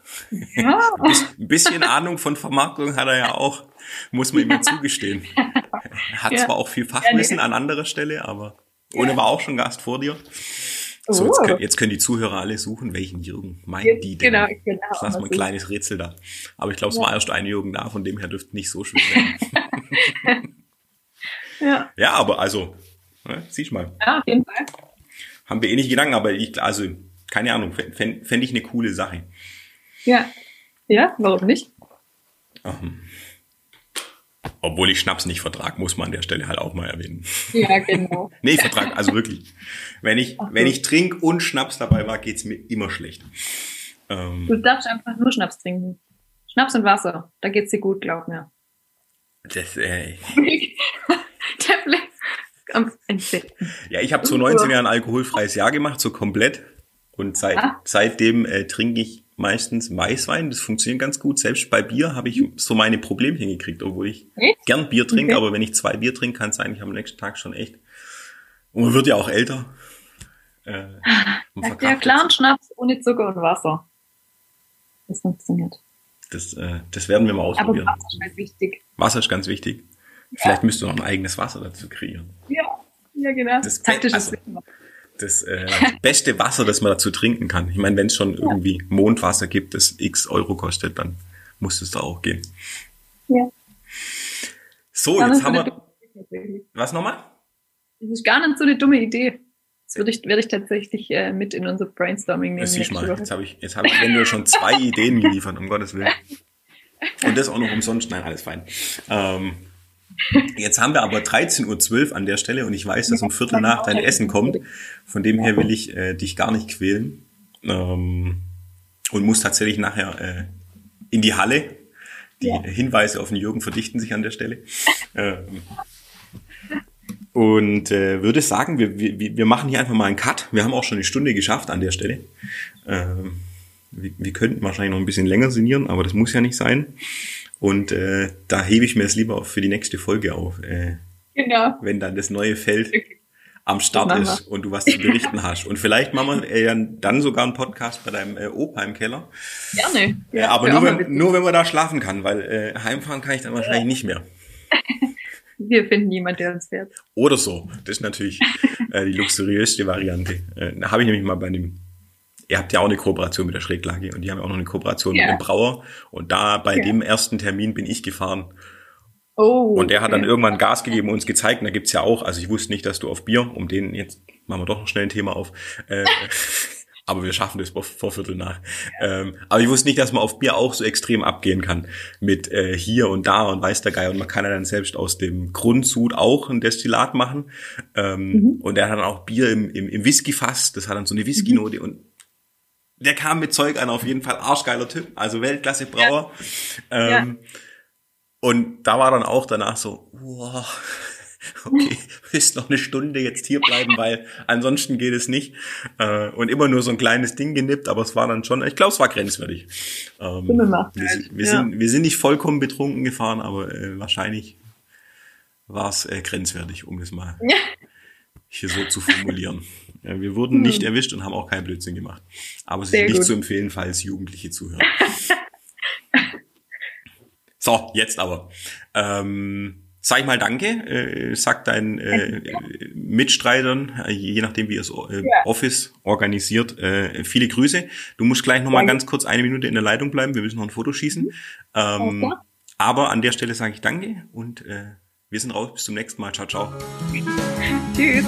Ja. Ein bisschen Ahnung von Vermarktung hat er ja auch, muss man ihm ja zugestehen. Er hat ja. zwar auch viel Fachwissen ja, nee. an anderer Stelle, aber ohne war auch schon Gast vor dir. So, jetzt, können, jetzt können die Zuhörer alle suchen, welchen Jürgen meinen die denn? Genau, genau. Lass mal ein kleines Rätsel da. Aber ich glaube, es war erst ein Jürgen da, von dem her dürfte nicht so schwer sein. ja. ja, aber also, ne, siehst mal. Ja, auf jeden Fall haben wir eh Gedanken, aber ich, also, keine Ahnung, fände fänd ich eine coole Sache. Ja. Ja, warum nicht? Um, obwohl ich Schnaps nicht vertrag, muss man an der Stelle halt auch mal erwähnen. Ja, genau. nee, ich vertrag, also wirklich. Wenn ich, so. wenn ich trinke und Schnaps dabei war, geht's mir immer schlecht. Ähm, du darfst einfach nur Schnaps trinken. Schnaps und Wasser, da geht's dir gut, glaub mir. Das, äh, am Ja, ich habe zu 19 Jahren ein alkoholfreies Jahr gemacht, so komplett. Und seit, ah. seitdem äh, trinke ich meistens Weißwein. Das funktioniert ganz gut. Selbst bei Bier habe ich so meine Problemchen gekriegt, obwohl ich echt? gern Bier trinke. Okay. Aber wenn ich zwei Bier trinke, kann es eigentlich am nächsten Tag schon echt. Und man wird ja auch älter. Äh, ja, klaren Schnaps ohne Zucker und Wasser. Das funktioniert. Das, äh, das werden wir mal ausprobieren. Aber Wasser ist ganz wichtig. Wasser ist ganz wichtig. Vielleicht müsst du noch ein eigenes Wasser dazu kreieren. Ja, ja genau. Das, also, das äh, beste Wasser, das man dazu trinken kann. Ich meine, wenn es schon ja. irgendwie Mondwasser gibt, das x Euro kostet, dann muss es da auch gehen. Ja. So, gar jetzt haben wir. Was nochmal? Das ist gar nicht so eine dumme Idee. Das würde ich, werde ich tatsächlich äh, mit in unser Brainstorming nehmen. Das mal. Jetzt habe ich, jetzt habe ich wenn schon zwei Ideen geliefert, um Gottes Willen. Und das auch noch umsonst. Nein, alles fein. Ähm, Jetzt haben wir aber 13.12 Uhr an der Stelle und ich weiß, dass um Viertel nach dein Essen kommt. Von dem her will ich äh, dich gar nicht quälen. Ähm, und muss tatsächlich nachher äh, in die Halle. Die ja. Hinweise auf den Jürgen verdichten sich an der Stelle. Ähm, und äh, würde sagen, wir, wir, wir machen hier einfach mal einen Cut. Wir haben auch schon eine Stunde geschafft an der Stelle. Ähm, wir, wir könnten wahrscheinlich noch ein bisschen länger sinnieren, aber das muss ja nicht sein. Und äh, da hebe ich mir es lieber für die nächste Folge auf. Äh, genau. Wenn dann das neue Feld okay. am Start ist und du was zu berichten hast. Und vielleicht machen wir äh, dann sogar einen Podcast bei deinem äh, Opa im Keller. Gerne. Ja, äh, aber nur wenn, nur wenn man da schlafen kann, weil äh, heimfahren kann ich dann wahrscheinlich ja. nicht mehr. Wir finden jemanden, der uns fährt. Oder so. Das ist natürlich äh, die luxuriöste Variante. Äh, da habe ich nämlich mal bei dem ihr habt ja auch eine Kooperation mit der Schräglage und die haben ja auch noch eine Kooperation yeah. mit dem Brauer. Und da bei yeah. dem ersten Termin bin ich gefahren. Oh, und der hat dann irgendwann Gas gegeben und uns gezeigt, und da gibt's ja auch, also ich wusste nicht, dass du auf Bier, um den, jetzt machen wir doch noch schnell ein Thema auf, äh, aber wir schaffen das vor, Viertel nach. Ähm, aber ich wusste nicht, dass man auf Bier auch so extrem abgehen kann mit äh, hier und da und weiß der Geil und man kann ja dann selbst aus dem Grundsud auch ein Destillat machen ähm, mhm. und er hat dann auch Bier im, im, im Whisky-Fass, das hat dann so eine Whisky-Note mhm. und der kam mit Zeug an, auf jeden Fall arschgeiler Typ, also Weltklasse Brauer. Ja. Ähm, ja. Und da war dann auch danach so, wow, okay, willst noch eine Stunde jetzt hier bleiben, weil ansonsten geht es nicht. Äh, und immer nur so ein kleines Ding genippt, aber es war dann schon, ich glaube, es war grenzwertig. Ähm, wir, wir, ja. sind, wir sind nicht vollkommen betrunken gefahren, aber äh, wahrscheinlich war es äh, grenzwertig, um es mal hier so zu formulieren. Ja, wir wurden hm. nicht erwischt und haben auch keinen Blödsinn gemacht. Aber es ist nicht gut. zu empfehlen, falls Jugendliche zuhören. so, jetzt aber. Ähm, sag ich mal Danke, äh, sag deinen äh, Mitstreitern, äh, je nachdem wie ihr das äh, ja. Office organisiert, äh, viele Grüße. Du musst gleich nochmal ganz kurz eine Minute in der Leitung bleiben, wir müssen noch ein Foto schießen. Ähm, okay. Aber an der Stelle sage ich Danke und äh, wir sind raus. Bis zum nächsten Mal. Ciao, ciao. Tschüss.